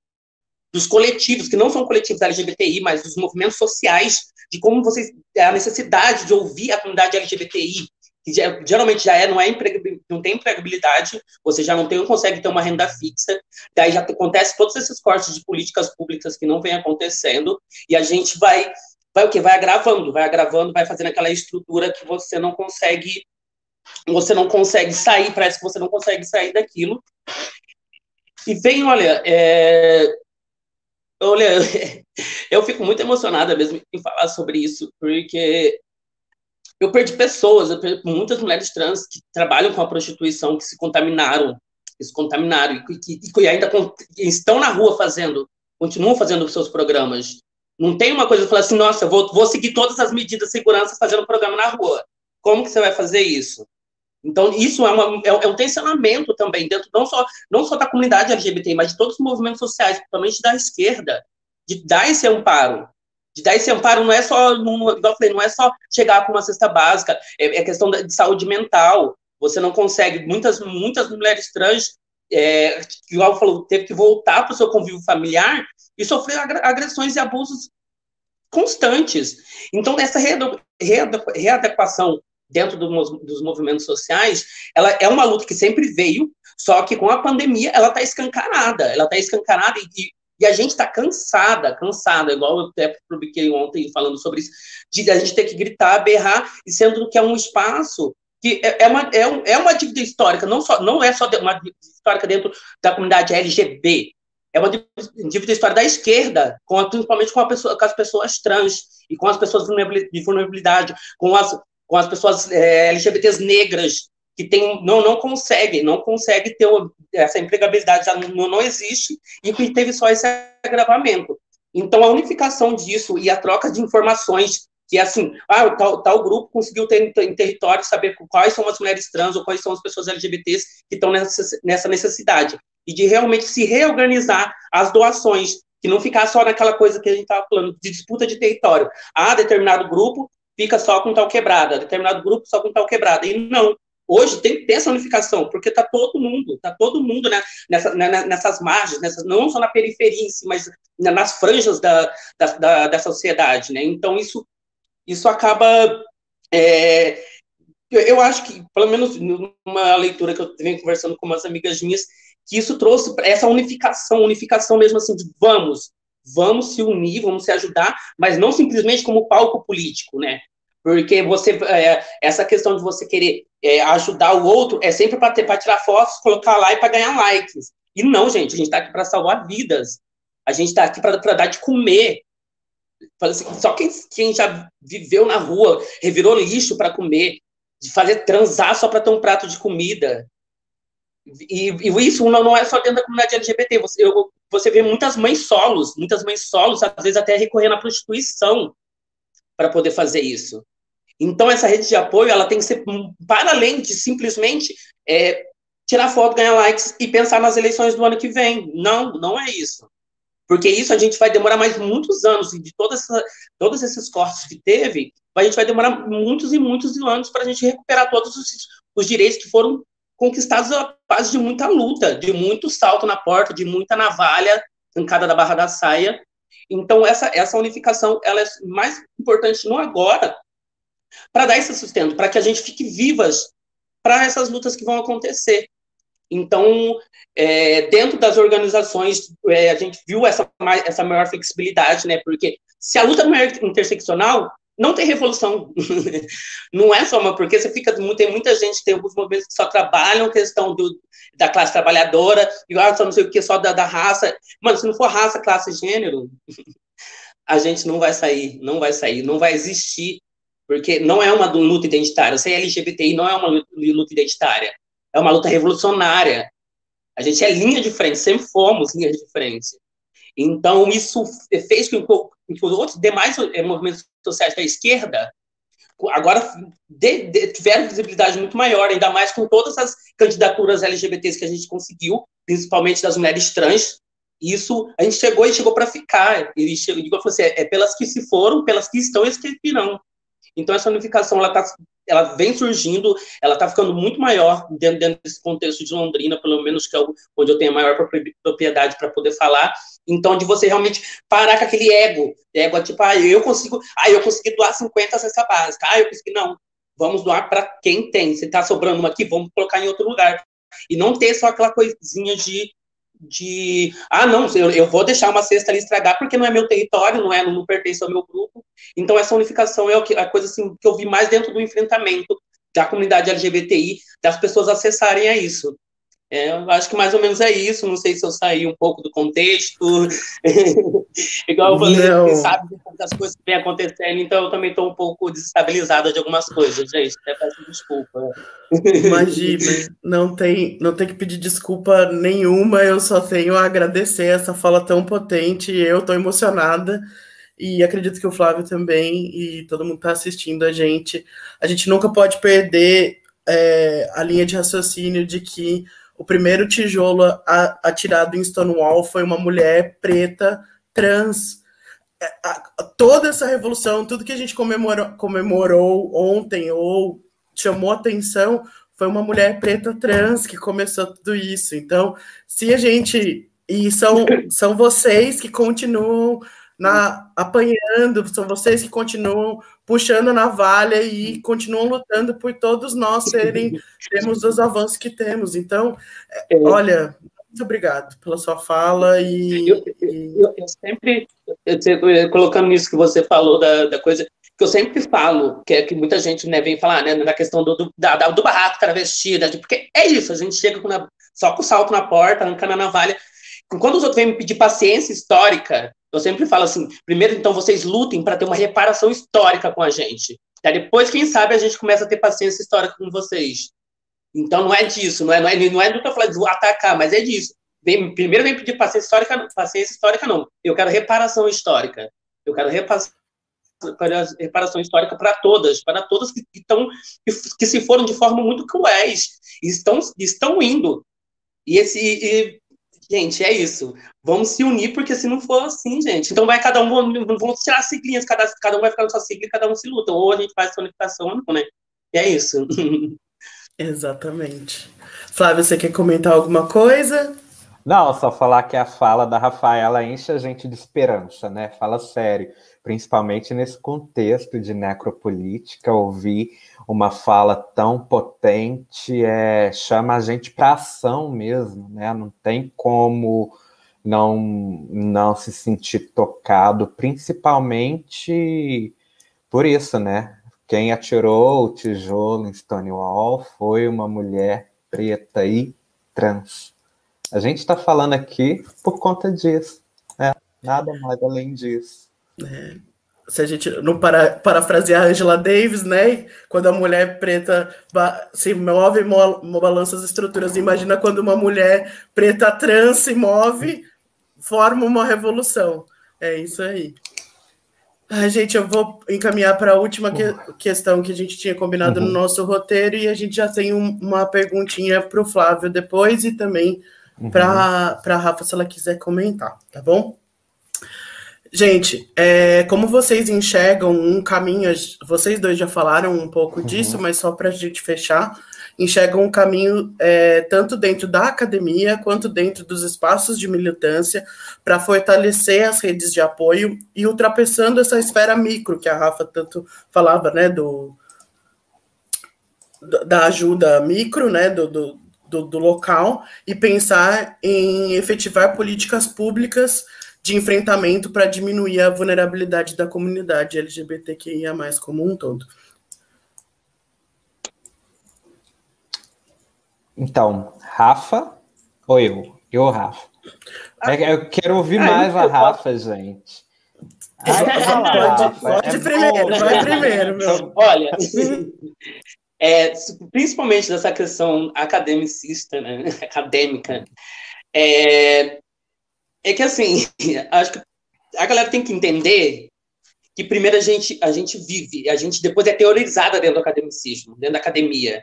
dos coletivos, que não são coletivos LGBTI, mas dos movimentos sociais, de como vocês, a necessidade de ouvir a comunidade LGBTI, que geralmente já é, não, é não tem empregabilidade, você já não tem, não consegue ter uma renda fixa, daí já acontece todos esses cortes de políticas públicas que não vem acontecendo, e a gente vai, vai o que? Vai agravando, vai agravando, vai fazendo aquela estrutura que você não consegue, você não consegue sair, parece que você não consegue sair daquilo. E vem, olha, é, olha, (laughs) eu fico muito emocionada mesmo em falar sobre isso, porque eu perdi pessoas, eu perdi muitas mulheres trans que trabalham com a prostituição, que se contaminaram, que se contaminaram e que, que ainda estão na rua fazendo, continuam fazendo os seus programas. Não tem uma coisa de falar assim, nossa, vou, vou seguir todas as medidas de segurança fazendo programa na rua. Como que você vai fazer isso? Então, isso é, uma, é, é, um tensionamento também, dentro não só, não só da comunidade LGBT, mas de todos os movimentos sociais, principalmente da esquerda, de dar esse amparo de dar esse amparo não é só, não, igual eu falei, não é só chegar com uma cesta básica, é, é questão de saúde mental. Você não consegue, muitas, muitas mulheres trans, é, igual falou, teve que voltar para o seu convívio familiar e sofrer agressões e abusos constantes. Então, essa readequação dentro do, dos movimentos sociais, ela é uma luta que sempre veio, só que com a pandemia ela está escancarada, ela está escancarada e, e a gente está cansada, cansada, igual eu até publiquei ontem falando sobre isso, de a gente ter que gritar, berrar, e sendo que é um espaço que é, é uma, é, um, é uma dívida histórica, não, só, não é só uma dívida histórica dentro da comunidade LGB, é uma dívida histórica da esquerda, com, principalmente com, pessoa, com, as pessoas trans e com as pessoas de vulnerabilidade, com as, com as pessoas é, LGBTs negras, que tem, não, não consegue, não consegue ter essa empregabilidade, já não, não existe, e que teve só esse agravamento. Então, a unificação disso e a troca de informações, que é assim, ah, tal, tal grupo conseguiu ter em território saber quais são as mulheres trans ou quais são as pessoas LGBTs que estão nessa, nessa necessidade, e de realmente se reorganizar as doações, que não ficar só naquela coisa que a gente estava falando, de disputa de território. Ah, determinado grupo fica só com tal quebrada, determinado grupo só com tal quebrada. E não, Hoje tem que ter essa unificação, porque está todo mundo, está todo mundo né, nessa, né, nessas margens, nessas, não só na periferia em si, mas nas franjas da, da, da, da sociedade. Né? Então, isso, isso acaba. É, eu acho que, pelo menos numa leitura que eu venho conversando com umas amigas minhas, que isso trouxe essa unificação, unificação mesmo assim, de vamos, vamos se unir, vamos se ajudar, mas não simplesmente como palco político, né? Porque você, é, essa questão de você querer é, ajudar o outro é sempre para tirar fotos, colocar lá e para ganhar likes. E não, gente, a gente está aqui para salvar vidas. A gente está aqui para dar de comer. Assim, só quem, quem já viveu na rua, revirou lixo para comer, de fazer transar só para ter um prato de comida. E, e, isso não, não é só dentro da comunidade LGBT. Você, eu, você vê muitas mães solos, muitas mães solos, às vezes até recorrendo à prostituição para poder fazer isso. Então, essa rede de apoio ela tem que ser para além de simplesmente é, tirar foto, ganhar likes e pensar nas eleições do ano que vem. Não, não é isso. Porque isso a gente vai demorar mais muitos anos, e de todas essa, todos esses cortes que teve, a gente vai demorar muitos e muitos anos para a gente recuperar todos os, os direitos que foram conquistados a base de muita luta, de muito salto na porta, de muita navalha arrancada da barra da saia. Então, essa, essa unificação ela é mais importante não agora, para dar esse sustento, para que a gente fique vivas para essas lutas que vão acontecer. Então, é, dentro das organizações, é, a gente viu essa, essa maior flexibilidade, né? Porque se a luta não é interseccional, não tem revolução. (laughs) não é só uma, porque você fica, tem muita gente, tem alguns movimentos que só trabalham questão do, da classe trabalhadora, e ah, só não sei o que, só da, da raça. Mano, se não for raça, classe, gênero, (laughs) a gente não vai sair, não vai sair, não vai existir porque não é uma luta identitária. Ser LGBTI não é uma luta identitária. É uma luta revolucionária. A gente é linha de frente, sempre fomos linha de frente. Então, isso fez com que, os outros demais eh, movimentos sociais da esquerda agora de, de, tiveram visibilidade muito maior, ainda mais com todas as candidaturas LGBTs que a gente conseguiu, principalmente das mulheres trans. Isso a gente chegou e chegou para ficar. Ele chegou, digo, assim, é, é pelas que se foram, pelas que estão e as que. Então, essa unificação ela, tá, ela vem surgindo, ela está ficando muito maior dentro, dentro, desse contexto de Londrina, pelo menos que é onde eu tenho a maior propriedade para poder falar. Então, de você realmente parar com aquele ego, ego tipo, ah, eu consigo, ah, eu consegui doar 50 cesta básica, ah, eu consegui, não. vamos doar para quem tem. Se está sobrando uma aqui, vamos colocar em outro lugar. E não ter só aquela coisinha de, de ah, não, eu, eu vou deixar uma cesta ali estragar porque não é meu território, não é, não pertence ao meu grupo. Então, essa unificação é a coisa assim, que eu vi mais dentro do enfrentamento da comunidade LGBTI, das pessoas acessarem a isso. É, eu acho que mais ou menos é isso. Não sei se eu saí um pouco do contexto. (laughs) Igual eu falei, não. sabe das coisas que vem acontecendo, então eu também estou um pouco desestabilizada de algumas coisas, gente. Até peço desculpa. Imagina, não tem, não tem que pedir desculpa nenhuma, eu só tenho a agradecer essa fala tão potente. Eu estou emocionada e acredito que o Flávio também e todo mundo está assistindo a gente. A gente nunca pode perder é, a linha de raciocínio de que o primeiro tijolo atirado em Stonewall foi uma mulher preta, trans. É, toda essa revolução, tudo que a gente comemorou, comemorou ontem ou chamou atenção, foi uma mulher preta trans que começou tudo isso. Então, se a gente. E são, são vocês que continuam na, apanhando, são vocês que continuam puxando a navalha e continuam lutando por todos nós (laughs) serem, termos os avanços que temos. Então, é. olha, muito obrigado pela sua fala e. Eu, eu, eu sempre, eu, colocando nisso que você falou da, da coisa, que eu sempre falo, que é que muita gente né, vem falar, né, na questão do, do, da, do barraco travestida, porque é isso, a gente chega com na, só com o salto na porta, arrancando a navalha. Quando os outros vêm me pedir paciência histórica, eu sempre falo assim: primeiro, então, vocês lutem para ter uma reparação histórica com a gente. Aí depois, quem sabe, a gente começa a ter paciência histórica com vocês. Então, não é disso, não é, não é, não é do que eu falei de atacar, mas é disso. Vem, primeiro, vem pedir paciência histórica, paciência histórica, não. Eu quero reparação histórica. Eu quero reparação histórica para todas, para todas que, estão que, que, se foram de forma muito cruéis estão, estão indo. E esse e, Gente, é isso. Vamos se unir, porque se não for assim, gente, então vai cada um, vamos tirar as siglinhas, cada, cada um vai ficar na sua sigla e cada um se luta. Ou a gente faz unificação ou não, né? E é isso. (laughs) Exatamente. Flávio, você quer comentar alguma coisa? Não, só falar que a fala da Rafaela enche a gente de esperança, né? Fala sério principalmente nesse contexto de necropolítica, ouvir uma fala tão potente é, chama a gente para ação mesmo, né? Não tem como não, não se sentir tocado, principalmente por isso, né? Quem atirou o tijolo em Stonewall foi uma mulher preta e trans. A gente está falando aqui por conta disso, né? Nada mais além disso. É, se a gente não para, parafrasear Angela Davis, né? Quando a mulher preta se move, mo, balança as estruturas. Imagina quando uma mulher preta trans se move, forma uma revolução. É isso aí. Ai, gente, eu vou encaminhar para a última que, questão que a gente tinha combinado uhum. no nosso roteiro e a gente já tem um, uma perguntinha para o Flávio depois e também uhum. para a Rafa, se ela quiser comentar, tá bom? Gente, é, como vocês enxergam um caminho, vocês dois já falaram um pouco uhum. disso, mas só para a gente fechar, enxergam um caminho é, tanto dentro da academia quanto dentro dos espaços de militância para fortalecer as redes de apoio e ultrapassando essa esfera micro que a Rafa tanto falava, né, do, da ajuda micro, né, do, do, do, do local, e pensar em efetivar políticas públicas de enfrentamento para diminuir a vulnerabilidade da comunidade LGBTQIA, como um todo. Então, Rafa ou eu? Eu, Rafa. É eu quero ouvir mais a Rafa, gente. Ai, pode, pode é primeiro, bom. vai primeiro, meu. Olha, (laughs) é, principalmente dessa questão academicista, né, (laughs) acadêmica, é, é que assim, (laughs) acho que a galera tem que entender que primeiro a gente, a gente vive, a gente depois é teorizada dentro do academicismo, dentro da academia.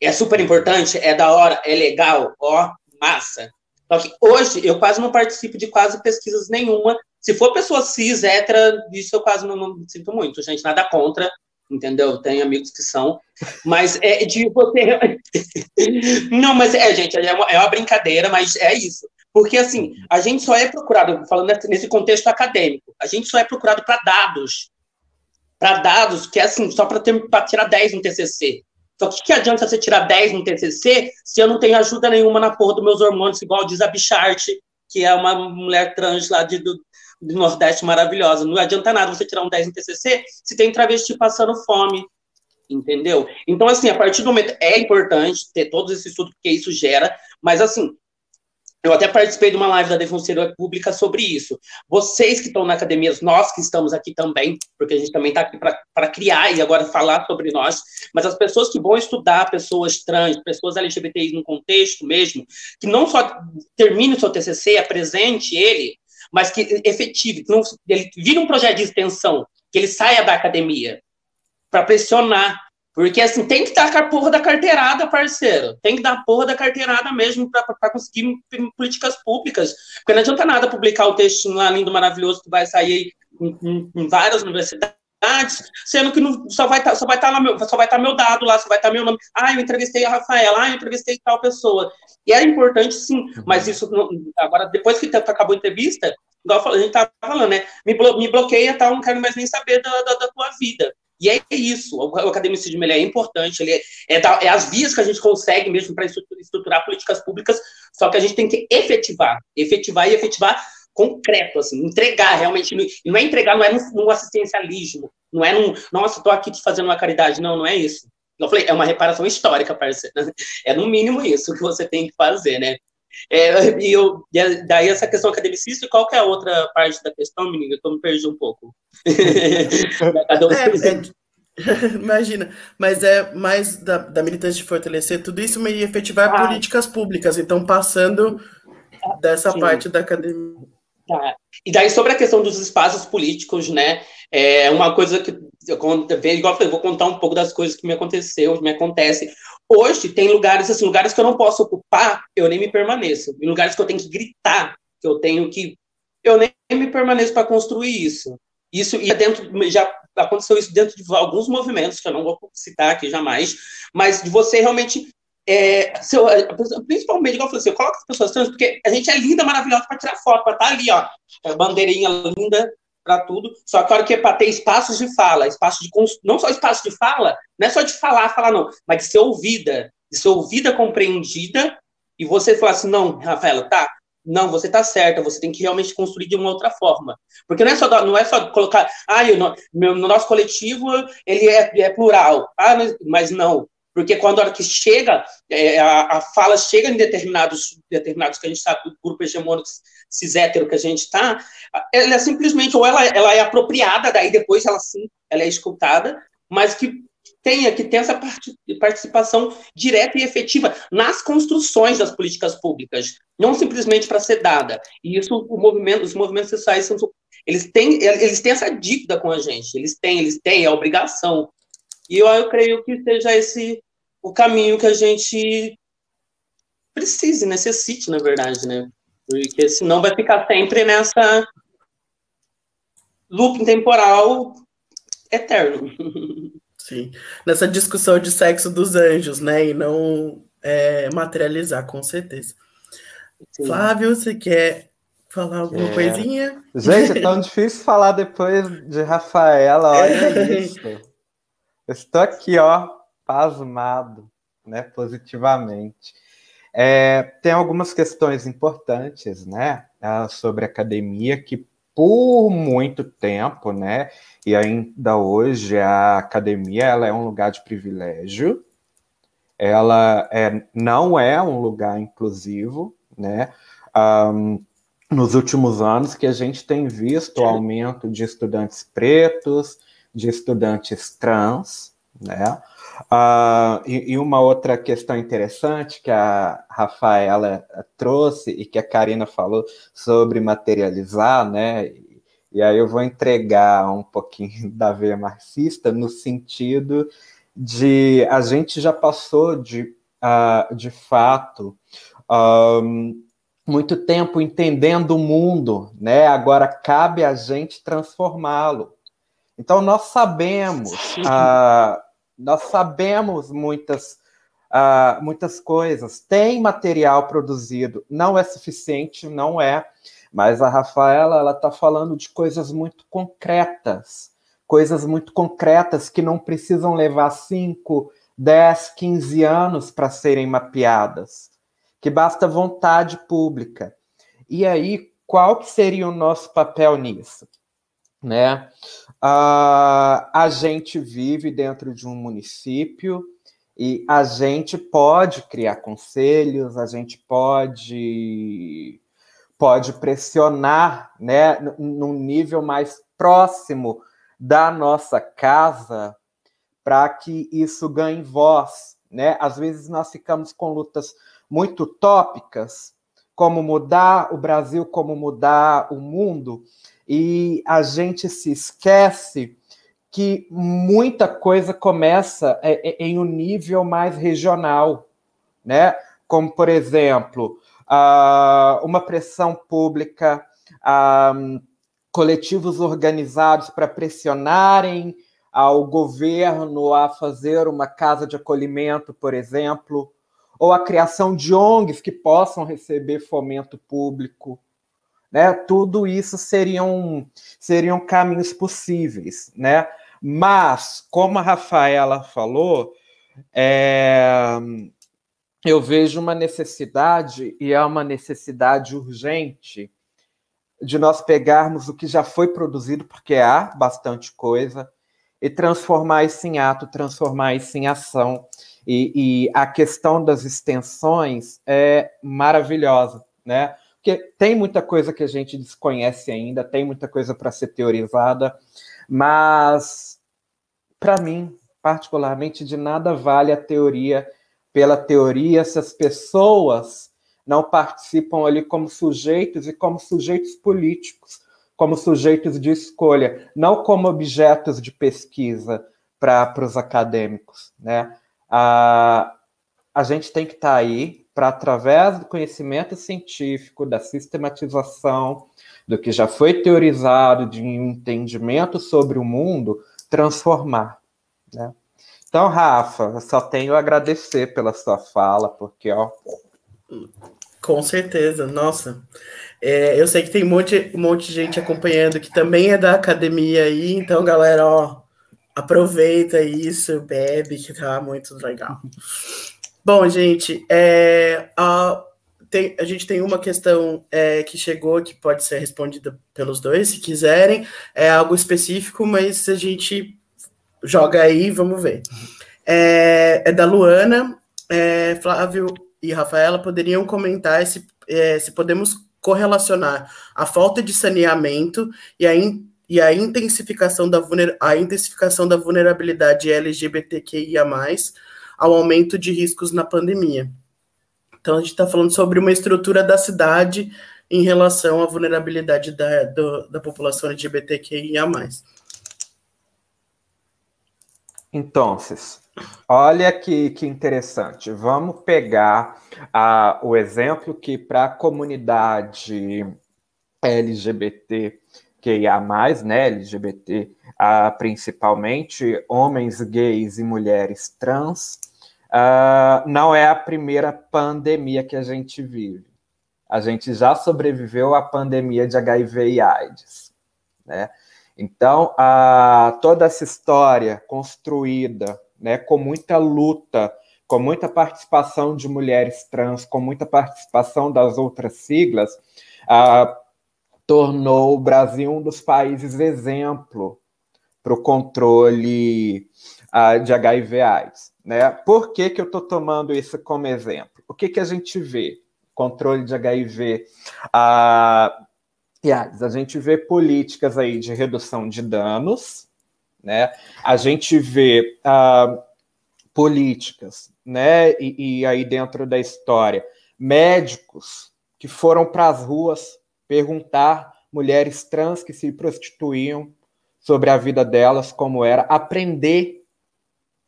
É super importante, é da hora, é legal, ó, massa. Só que hoje eu quase não participo de quase pesquisas nenhuma. Se for pessoa cis, hétera, isso eu quase não, não sinto muito, gente, nada contra, entendeu? Tem amigos que são, mas é de você. (laughs) não, mas é, gente, é uma, é uma brincadeira, mas é isso. Porque, assim, a gente só é procurado, falando nesse contexto acadêmico, a gente só é procurado para dados. para dados que é assim, só para tirar 10 no TCC. Só que o que adianta você tirar 10 no TCC se eu não tenho ajuda nenhuma na porra dos meus hormônios, igual diz a Bichart, que é uma mulher trans lá de, do, do Nordeste maravilhosa. Não adianta nada você tirar um 10 no TCC se tem travesti passando fome, entendeu? Então, assim, a partir do momento é importante ter todos esses estudos que isso gera, mas assim, eu até participei de uma live da Defensoria Pública sobre isso. Vocês que estão na academia, nós que estamos aqui também, porque a gente também está aqui para criar e agora falar sobre nós, mas as pessoas que vão estudar pessoas trans, pessoas LGBTI no contexto mesmo, que não só termine o seu TCC, apresente ele, mas que efetive, que não, ele vire um projeto de extensão, que ele saia da academia, para pressionar porque, assim, tem que dar a porra da carteirada, parceiro. Tem que dar a porra da carteirada mesmo para conseguir políticas públicas. Porque não adianta nada publicar o textinho lá lindo, maravilhoso, que vai sair em, em, em várias universidades, sendo que não, só vai tá, só vai estar tá meu, só vai estar tá meu dado lá, só vai estar tá meu nome. Ah, eu entrevistei a Rafaela, ah, eu entrevistei tal pessoa. E é importante, sim, mas isso agora depois que acabou a entrevista, igual a gente estava falando, né? Me, blo, me bloqueia, tal, não quero mais nem saber da, da, da tua vida. E é isso, o academicismo ele é importante, ele é, é, é as vias que a gente consegue mesmo para estruturar políticas públicas, só que a gente tem que efetivar, efetivar e efetivar concreto, assim, entregar realmente, não é entregar, não é no assistencialismo, não é num, nossa, estou aqui te fazendo uma caridade, não, não é isso. Eu falei, é uma reparação histórica, parceiro, (laughs) é no mínimo isso que você tem que fazer, né? É, e, eu, e daí essa questão academicista, qual que é a outra parte da questão, menina? Eu me perdi um pouco. (laughs) é, é, (laughs) imagina, mas é mais da, da militância de fortalecer tudo isso e efetivar ah. políticas públicas, então passando dessa Sim. parte da academia. Tá. E daí sobre a questão dos espaços políticos, né? É uma coisa que eu, igual eu falei, vou contar um pouco das coisas que me aconteceu, que me acontece. Hoje tem lugares assim, lugares que eu não posso ocupar, eu nem me permaneço. Em lugares que eu tenho que gritar, que eu tenho que eu nem me permaneço para construir isso. Isso e dentro já aconteceu isso dentro de alguns movimentos que eu não vou citar aqui jamais, mas de você realmente é, seu, principalmente, igual eu falei assim, eu coloco as pessoas trans, porque a gente é linda, maravilhosa para tirar foto, para estar tá ali, ó, a bandeirinha linda para tudo, só que que é para ter espaços de fala, espaço de não só espaço de fala, não é só de falar, falar não, mas de ser ouvida, de ser ouvida, compreendida, e você falar assim, não, Rafaela, tá, não, você está certa, você tem que realmente construir de uma outra forma. Porque não é só, não é só colocar, ah, eu, meu, no nosso coletivo ele é, é plural, ah, mas, mas não. Porque quando a hora que chega, é, a, a, fala chega em determinados, determinados que a gente sabe, do grupo hegemônico cis hétero que a gente está, ela é simplesmente, ou ela, ela é apropriada, daí depois ela sim, ela é escutada, mas que tenha que ter essa participação direta e efetiva nas construções das políticas públicas, não simplesmente para ser dada. E isso, o movimento, os movimentos sociais, são, eles, têm, eles têm essa dívida com a gente, eles têm, eles têm a obrigação. E eu, eu creio que seja esse o caminho que a gente precise, necessite, na verdade, né? Porque senão vai ficar sempre nessa loop temporal eterno. (laughs) Sim, nessa discussão de sexo dos anjos, né? E não é, materializar, com certeza. Sim. Flávio, você quer falar alguma é. coisinha? Gente, é (laughs) tão difícil falar depois de Rafaela, olha isso. estou aqui, ó, pasmado, né, positivamente. É, tem algumas questões importantes, né, sobre academia que por muito tempo, né? E ainda hoje a academia ela é um lugar de privilégio. Ela é, não é um lugar inclusivo, né? Um, nos últimos anos que a gente tem visto o aumento de estudantes pretos, de estudantes trans, né? Uh, e, e, uma outra questão interessante que a Rafaela trouxe e que a Karina falou sobre materializar, né? E aí eu vou entregar um pouquinho (laughs) da veia marxista no sentido de a gente já passou de, uh, de fato um, muito tempo entendendo o mundo, né? Agora cabe a gente transformá-lo. Então nós sabemos uh, nós sabemos muitas, uh, muitas coisas. Tem material produzido, não é suficiente, não é. Mas a Rafaela ela está falando de coisas muito concretas, coisas muito concretas que não precisam levar 5, 10, 15 anos para serem mapeadas, que basta vontade pública. E aí, qual que seria o nosso papel nisso? Né? Uh, a gente vive dentro de um município e a gente pode criar conselhos, a gente pode pode pressionar, né, num nível mais próximo da nossa casa para que isso ganhe voz, né? Às vezes nós ficamos com lutas muito tópicas, como mudar o Brasil, como mudar o mundo, e a gente se esquece que muita coisa começa é, é, em um nível mais regional, né? Como, por exemplo, uma pressão pública, coletivos organizados para pressionarem ao governo a fazer uma casa de acolhimento, por exemplo, ou a criação de ONGs que possam receber fomento público. Né? Tudo isso seriam, seriam caminhos possíveis. Né? Mas, como a Rafaela falou, é, eu vejo uma necessidade, e é uma necessidade urgente, de nós pegarmos o que já foi produzido, porque há bastante coisa, e transformar isso em ato, transformar isso em ação. E, e a questão das extensões é maravilhosa, né? Porque tem muita coisa que a gente desconhece ainda, tem muita coisa para ser teorizada, mas para mim, particularmente, de nada vale a teoria pela teoria se as pessoas não participam ali como sujeitos e como sujeitos políticos, como sujeitos de escolha, não como objetos de pesquisa para os acadêmicos. Né? A, a gente tem que estar tá aí para, através do conhecimento científico, da sistematização, do que já foi teorizado, de um entendimento sobre o mundo, transformar. Né? Então, Rafa, eu só tenho a agradecer pela sua fala, porque, ó. Com certeza, nossa. É, eu sei que tem um monte, um monte de gente acompanhando que também é da academia aí, então, galera, ó, aproveita isso, bebe, que tá muito legal. Bom, gente, é, a, tem, a gente tem uma questão é, que chegou que pode ser respondida pelos dois, se quiserem. É algo específico, mas a gente joga aí, vamos ver. É, é da Luana. É, Flávio e Rafaela poderiam comentar se, é, se podemos correlacionar a falta de saneamento e a, in, e a intensificação da, a intensificação da vulnerabilidade LGBTQIA+, ao aumento de riscos na pandemia. Então, a gente está falando sobre uma estrutura da cidade em relação à vulnerabilidade da, do, da população LGBTQIA. Então, olha que, que interessante. Vamos pegar o exemplo que para a comunidade LGBT que ia mais, né, LGBT, principalmente homens gays e mulheres trans, uh, não é a primeira pandemia que a gente vive. A gente já sobreviveu à pandemia de HIV e AIDS, né? Então, a, toda essa história construída, né, com muita luta, com muita participação de mulheres trans, com muita participação das outras siglas, a, tornou o Brasil um dos países exemplo para o controle uh, de HIV/AIDS. Né? Por que, que eu estou tomando isso como exemplo? O que, que a gente vê? Controle de HIV. AIDS. A gente vê políticas aí de redução de danos, né? A gente vê uh, políticas, né? E, e aí dentro da história, médicos que foram para as ruas perguntar mulheres trans que se prostituíam sobre a vida delas, como era, aprender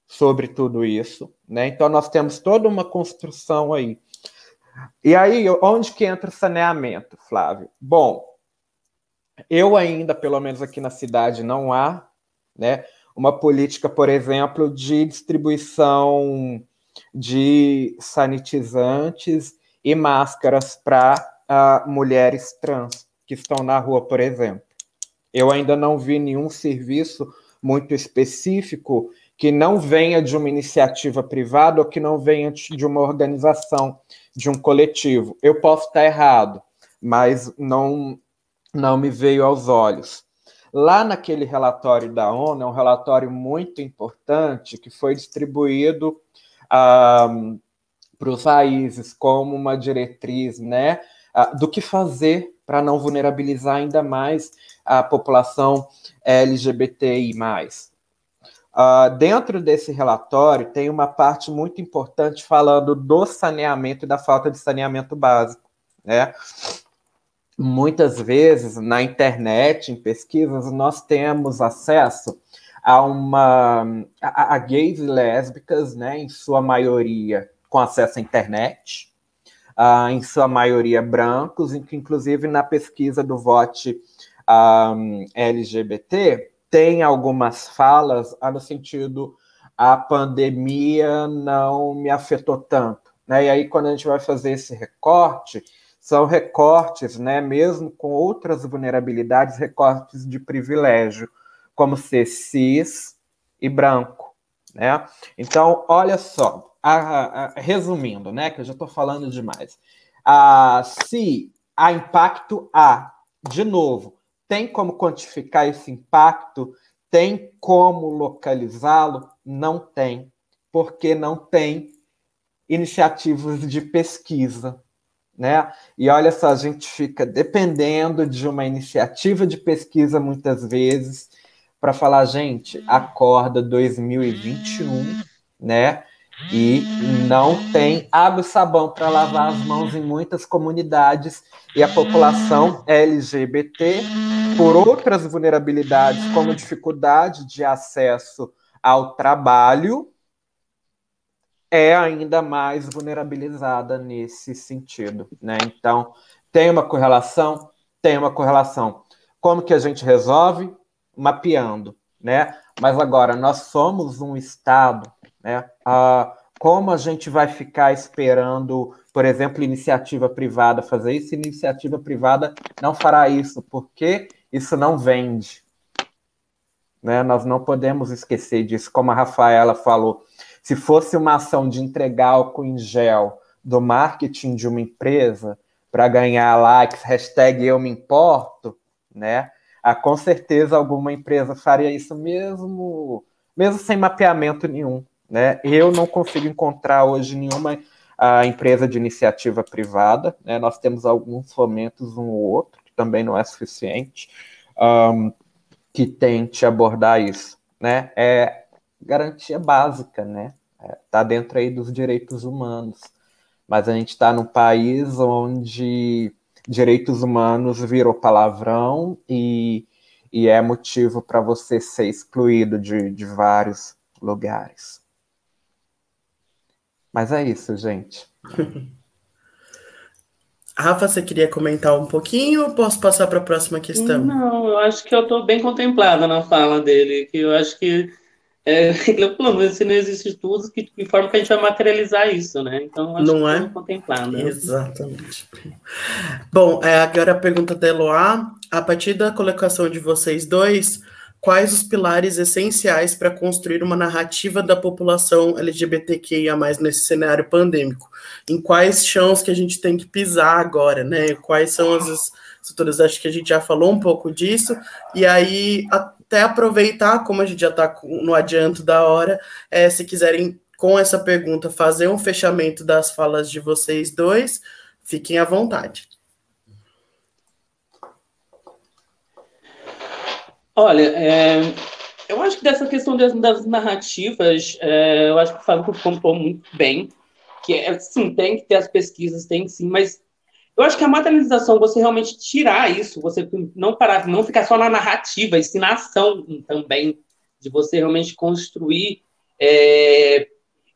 sobre tudo isso, né? Então nós temos toda uma construção aí. E aí, onde que entra o saneamento, Flávio? Bom, eu ainda, pelo menos aqui na cidade, não há, né, uma política, por exemplo, de distribuição de sanitizantes e máscaras para uh, ah, mulheres trans que estão na rua, por exemplo. Eu ainda não vi nenhum serviço muito específico que não venha de uma iniciativa privada ou que não venha de uma organização, de um coletivo. Eu posso estar errado, mas não, não me veio aos olhos. Lá naquele relatório da ONU, é um relatório muito importante que foi distribuído ah, para os países como uma diretriz né, ah, do que fazer para não vulnerabilizar ainda mais a população LGBTI. Uh, dentro desse relatório, tem uma parte muito importante falando do saneamento e da falta de saneamento básico. Né? Muitas vezes, na internet, em pesquisas, nós temos acesso a uma a, a gays e lésbicas, né, em sua maioria com acesso à internet, uh, em sua maioria brancos, inclusive na pesquisa do Vote um, LGBT, tem algumas falas no sentido a pandemia não me afetou tanto. Né? E aí, quando a gente vai fazer esse recorte, são recortes, né, mesmo com outras vulnerabilidades, recortes de privilégio, como ser cis e branco. Né? Então, olha só, a, a, resumindo, né, que eu já estou falando demais. A, se há impacto, há, de novo, tem como quantificar esse impacto? Tem como localizá-lo? Não tem, porque não tem iniciativas de pesquisa. Né? E olha só, a gente fica dependendo de uma iniciativa de pesquisa muitas vezes para falar, gente, acorda 2021, né? e não tem água e sabão para lavar as mãos em muitas comunidades e a população LGBT, por outras vulnerabilidades, como dificuldade de acesso ao trabalho, é ainda mais vulnerabilizada nesse sentido, né? Então, tem uma correlação, tem uma correlação. Como que a gente resolve? Mapeando, né? Mas agora nós somos um estado né? Ah, como a gente vai ficar esperando, por exemplo, iniciativa privada fazer isso? Iniciativa privada não fará isso, porque isso não vende. Né? Nós não podemos esquecer disso. Como a Rafaela falou, se fosse uma ação de entregar álcool em gel do marketing de uma empresa para ganhar likes, hashtag eu me importo, né? Ah, com certeza alguma empresa faria isso mesmo, mesmo sem mapeamento nenhum. Né? Eu não consigo encontrar hoje nenhuma a empresa de iniciativa privada. Né? Nós temos alguns fomentos, um ou outro, também não é suficiente, um, que tente abordar isso. Né? É garantia básica, né? Está é, dentro aí dos direitos humanos. Mas a gente está num país onde direitos humanos virou palavrão e, e é motivo para você ser excluído de, de vários lugares. Mas é isso, gente. (laughs) Rafa, você queria comentar um pouquinho ou posso passar para a próxima questão? Não, eu acho que eu estou bem contemplada na fala dele, que eu acho que é, (laughs) se não existe estudos, que, que forma que a gente vai materializar isso, né? Então, acho não que é? contemplada. Exatamente. Bom, é, agora a pergunta da Eloá. A partir da colocação de vocês dois, quais os pilares essenciais para construir uma narrativa da população LGBTQIA+, nesse cenário pandêmico? Em quais chãos que a gente tem que pisar agora, né? Quais são as estruturas? Acho que a gente já falou um pouco disso, e aí até aproveitar, como a gente já está no adianto da hora, é, se quiserem, com essa pergunta, fazer um fechamento das falas de vocês dois, fiquem à vontade. Olha, é, eu acho que dessa questão das, das narrativas, é, eu acho que o Fábio contou muito bem, que é, sim, tem que ter as pesquisas, tem sim, mas eu acho que a materialização, você realmente tirar isso, você não parar, não ficar só na narrativa, e na ação também, de você realmente construir é,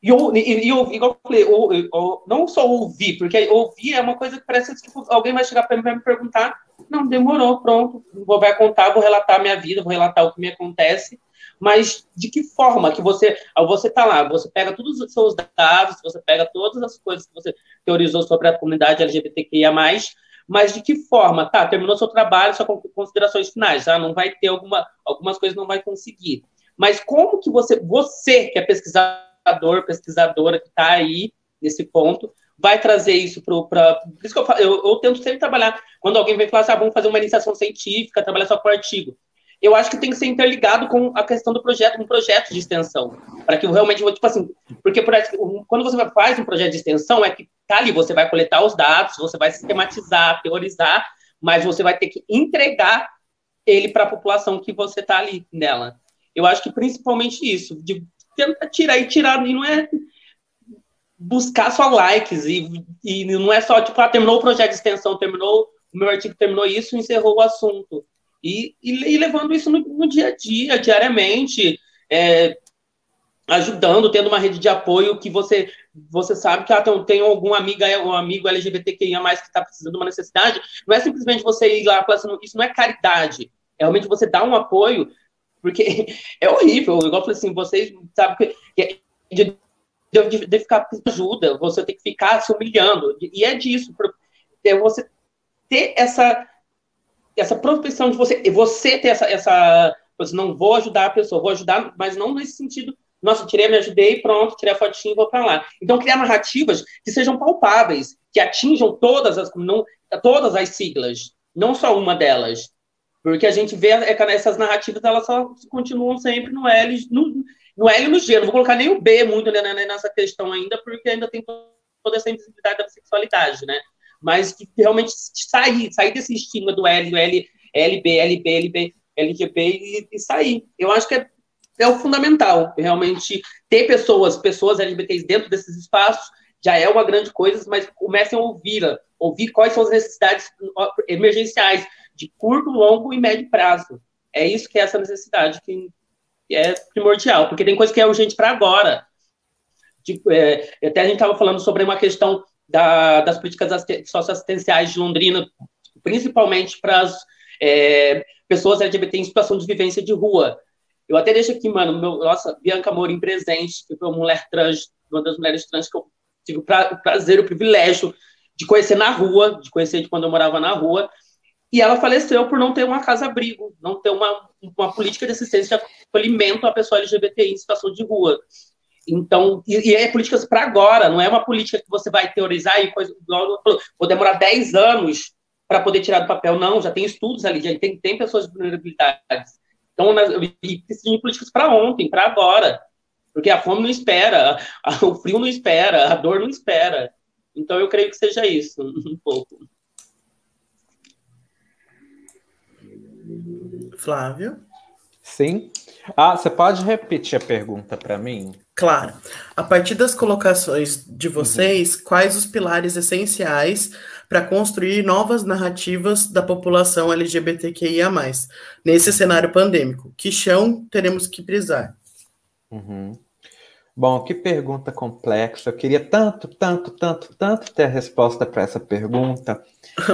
e, e, e igual eu falei, eu, eu, não só ouvir, porque ouvir é uma coisa que parece que tipo, alguém vai chegar para mim e me perguntar, não, demorou, pronto, vou vai contar, vou relatar minha vida, vou relatar o que me acontece, mas de que forma que você, ao você está lá, você pega todos os seus dados, você pega todas as coisas que você teorizou sobre a comunidade LGBTQIA+, mas de que forma, tá, terminou seu trabalho, suas considerações finais, já não vai ter alguma, algumas coisas não vai conseguir. mas como que você, você que é pesquisador, pesquisadora que está aí nesse ponto, vai trazer isso para. Por isso que eu, eu, eu, tento sempre trabalhar. Quando alguém vem falar assim, ah, vamos fazer uma iniciação científica, trabalhar só com artigo. Eu acho que tem que ser interligado com a questão do projeto, um projeto de extensão. Para que eu realmente, tipo assim, porque por, quando você faz um projeto de extensão, é que tá ali, você vai coletar os dados, você vai sistematizar, teorizar, mas você vai ter que entregar ele para a população que você está ali nela. Eu acho que principalmente isso, de tentar tirar e tirar, e não é buscar só likes, e, e não é só, tipo, ah, terminou o projeto de extensão, terminou, o meu artigo terminou isso, encerrou o assunto. E, e, e levando isso no, no, dia a dia, diariamente, é, ajudando, tendo uma rede de apoio que você você sabe que ah, tem, tem algum amiga, um amigo LGBTQIA+, que está precisando de uma necessidade, não é simplesmente você ir lá falar assim, isso não é caridade, é realmente você dar um apoio, porque (laughs) é horrível, igual eu falei assim, vocês sabem que de, de, de ficar ajuda, você tem que ficar se humilhando, e é disso, é você ter essa essa propensão de você, você ter essa, essa você não vou ajudar a pessoa, vou ajudar, mas não nesse sentido nossa, tirei, me ajudei, pronto, tirei a fotinha e vou para lá. Então, criar narrativas que sejam palpáveis, que atinjam todas as, não, todas as siglas, não só uma delas. Porque a gente vê é essas narrativas, elas só continuam sempre no L, no, no L e no G. Não vou colocar nem o B muito né, né, nessa questão ainda, porque ainda tem toda essa invisibilidade da sexualidade, né? Mas que realmente sair, sair desse estigma do L, L, LB, LB, LB, LGB e, e sair. Eu acho que é é o fundamental. Realmente ter pessoas, pessoas LGBTs dentro desses espaços já é uma grande coisa, mas comecem a ouvir, ouvir quais são as necessidades emergenciais de curto, longo e médio prazo. É isso que é essa necessidade que é primordial, porque tem coisa que é urgente para agora. Tipo, é, até a gente estava falando sobre uma questão da, das políticas socioassistenciais de Londrina, principalmente para as é, pessoas LGBT em situação de vivência de rua. Eu até deixo aqui, mano, meu, nossa, Bianca Morim presente, que foi uma mulher trans, uma das mulheres trans que eu tive o prazer, o privilégio de conhecer na rua, de conhecer de quando eu morava na rua. E ela faleceu por não ter uma casa-abrigo, não ter uma, uma política de assistência de acolhimento à pessoa LGBTI em situação de rua. Então, e, e é políticas para agora, não é uma política que você vai teorizar e coisa, vou demorar 10 anos para poder tirar do papel. Não, já tem estudos ali, já tem, tem pessoas de vulnerabilidades. Então, e precisa de políticas para ontem, para agora. Porque a fome não espera, o frio não espera, a dor não espera. Então, eu creio que seja isso, (laughs) um pouco. Flávio? Sim. Ah, você pode repetir a pergunta para mim? Claro. A partir das colocações de vocês, uhum. quais os pilares essenciais para construir novas narrativas da população LGBTQIA+, nesse cenário pandêmico. Que chão teremos que prisar? Uhum. Bom, que pergunta complexa. Eu queria tanto, tanto, tanto, tanto ter a resposta para essa pergunta.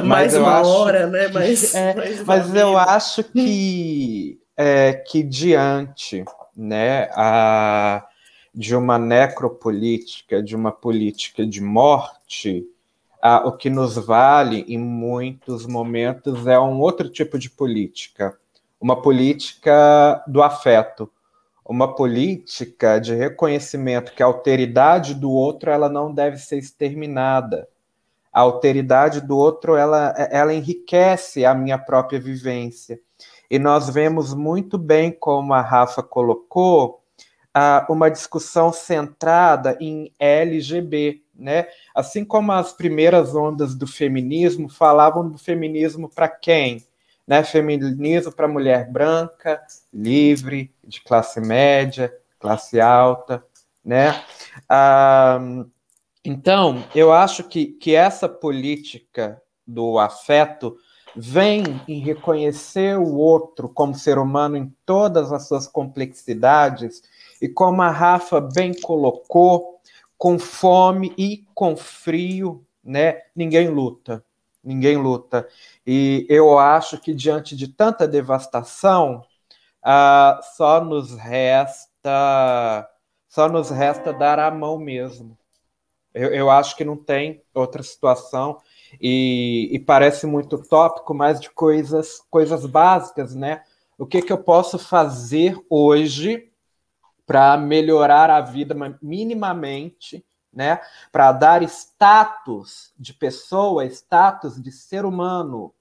mais uma hora, né? Mais, é, mas eu acho que, é, que diante né, a, de uma necropolítica, de uma política de morte, ah, o que nos vale em muitos momentos é um outro tipo de política, uma política do afeto, uma política de reconhecimento que a alteridade do outro ela não deve ser exterminada. A alteridade do outro ela, ela enriquece a minha própria vivência. E nós vemos muito bem como a Rafa colocou, uh, uma discussão centrada em LGB, né? Assim como as primeiras ondas do feminismo falavam do feminismo para quem? Né? Feminismo para mulher branca, livre, de classe média, classe alta, né? Ah, então, eu acho que, que essa política do afeto vem em reconhecer o outro como ser humano em todas as suas complexidades e como a Rafa bem colocou, com fome e com frio, né? Ninguém luta, ninguém luta. E eu acho que diante de tanta devastação, uh, só nos resta, só nos resta dar a mão mesmo. Eu, eu acho que não tem outra situação e, e, parece muito tópico, mas de coisas, coisas básicas, né? O que, que eu posso fazer hoje para melhorar a vida minimamente, né? Para dar status de pessoa, status de ser humano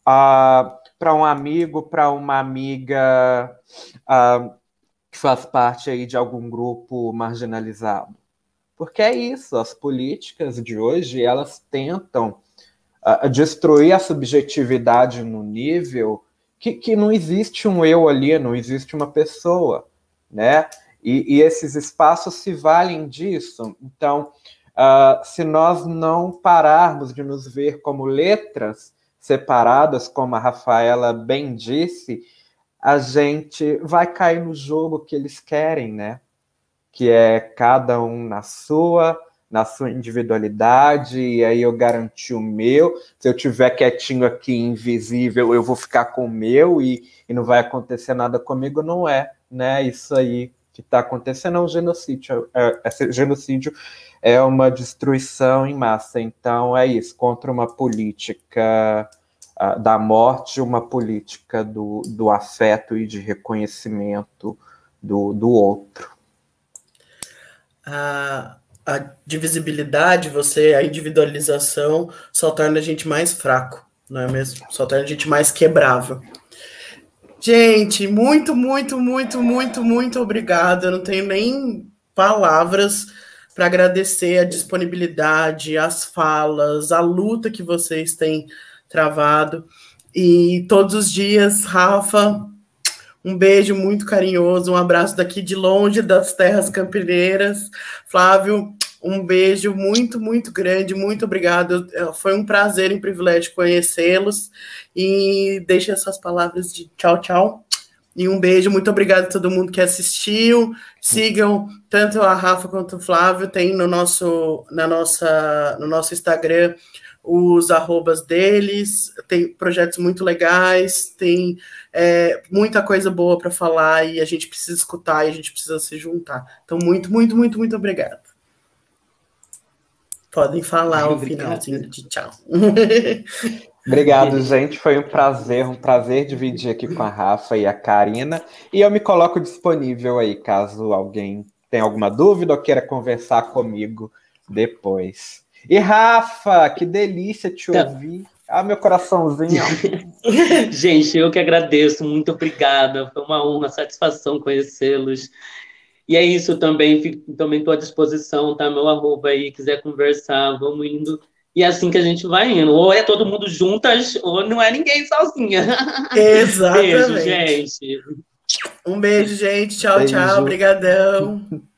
uh, para um amigo, para uma amiga uh, que faz parte aí de algum grupo marginalizado. Porque é isso, as políticas de hoje, elas tentam uh, destruir a subjetividade no nível que, que não existe um eu ali, não existe uma pessoa, né? E, e esses espaços se valem disso. Então, uh, se nós não pararmos de nos ver como letras separadas, como a Rafaela bem disse, a gente vai cair no jogo que eles querem, né? Que é cada um na sua, na sua individualidade, e aí eu garanti o meu. Se eu tiver quietinho aqui, invisível, eu vou ficar com o meu e, e não vai acontecer nada comigo, não é, né? Isso aí que está acontecendo é um genocídio. É, esse genocídio é uma destruição em massa. Então é isso, contra uma política uh, da morte, uma política do, do afeto e de reconhecimento do, do outro. Ah, a divisibilidade, você, a individualização só torna a gente mais fraco, não é mesmo? Só torna a gente mais quebrável. Gente, muito, muito, muito, muito, muito obrigada. Eu não tenho nem palavras para agradecer a disponibilidade, as falas, a luta que vocês têm travado. E todos os dias, Rafa, um beijo muito carinhoso, um abraço daqui de longe das terras campineiras. Flávio, um beijo muito, muito grande, muito obrigado. Foi um prazer e um privilégio conhecê-los. E deixe as suas palavras de tchau, tchau. E um beijo, muito obrigado a todo mundo que assistiu. Sigam tanto a Rafa quanto o Flávio, tem no nosso, na nossa, no nosso Instagram os arrobas deles, tem projetos muito legais, tem é, muita coisa boa para falar e a gente precisa escutar e a gente precisa se juntar. Então, muito, muito, muito, muito obrigado. Podem falar o finalzinho de tchau. (laughs) Obrigado, gente. Foi um prazer, um prazer dividir aqui com a Rafa e a Karina. E eu me coloco disponível aí, caso alguém tenha alguma dúvida ou queira conversar comigo depois. E Rafa, que delícia te tá. ouvir. Ah, meu coraçãozinho. (laughs) Gente, eu que agradeço, muito obrigada. Foi uma honra, satisfação conhecê-los. E é isso também, fico, também estou à disposição, tá? Meu arroba aí, quiser conversar, vamos indo. E é assim que a gente vai indo. Ou é todo mundo juntas, ou não é ninguém sozinha. (laughs) Exatamente. Beijo, gente. Um beijo, gente. Tchau, beijo. tchau. Obrigadão. (laughs)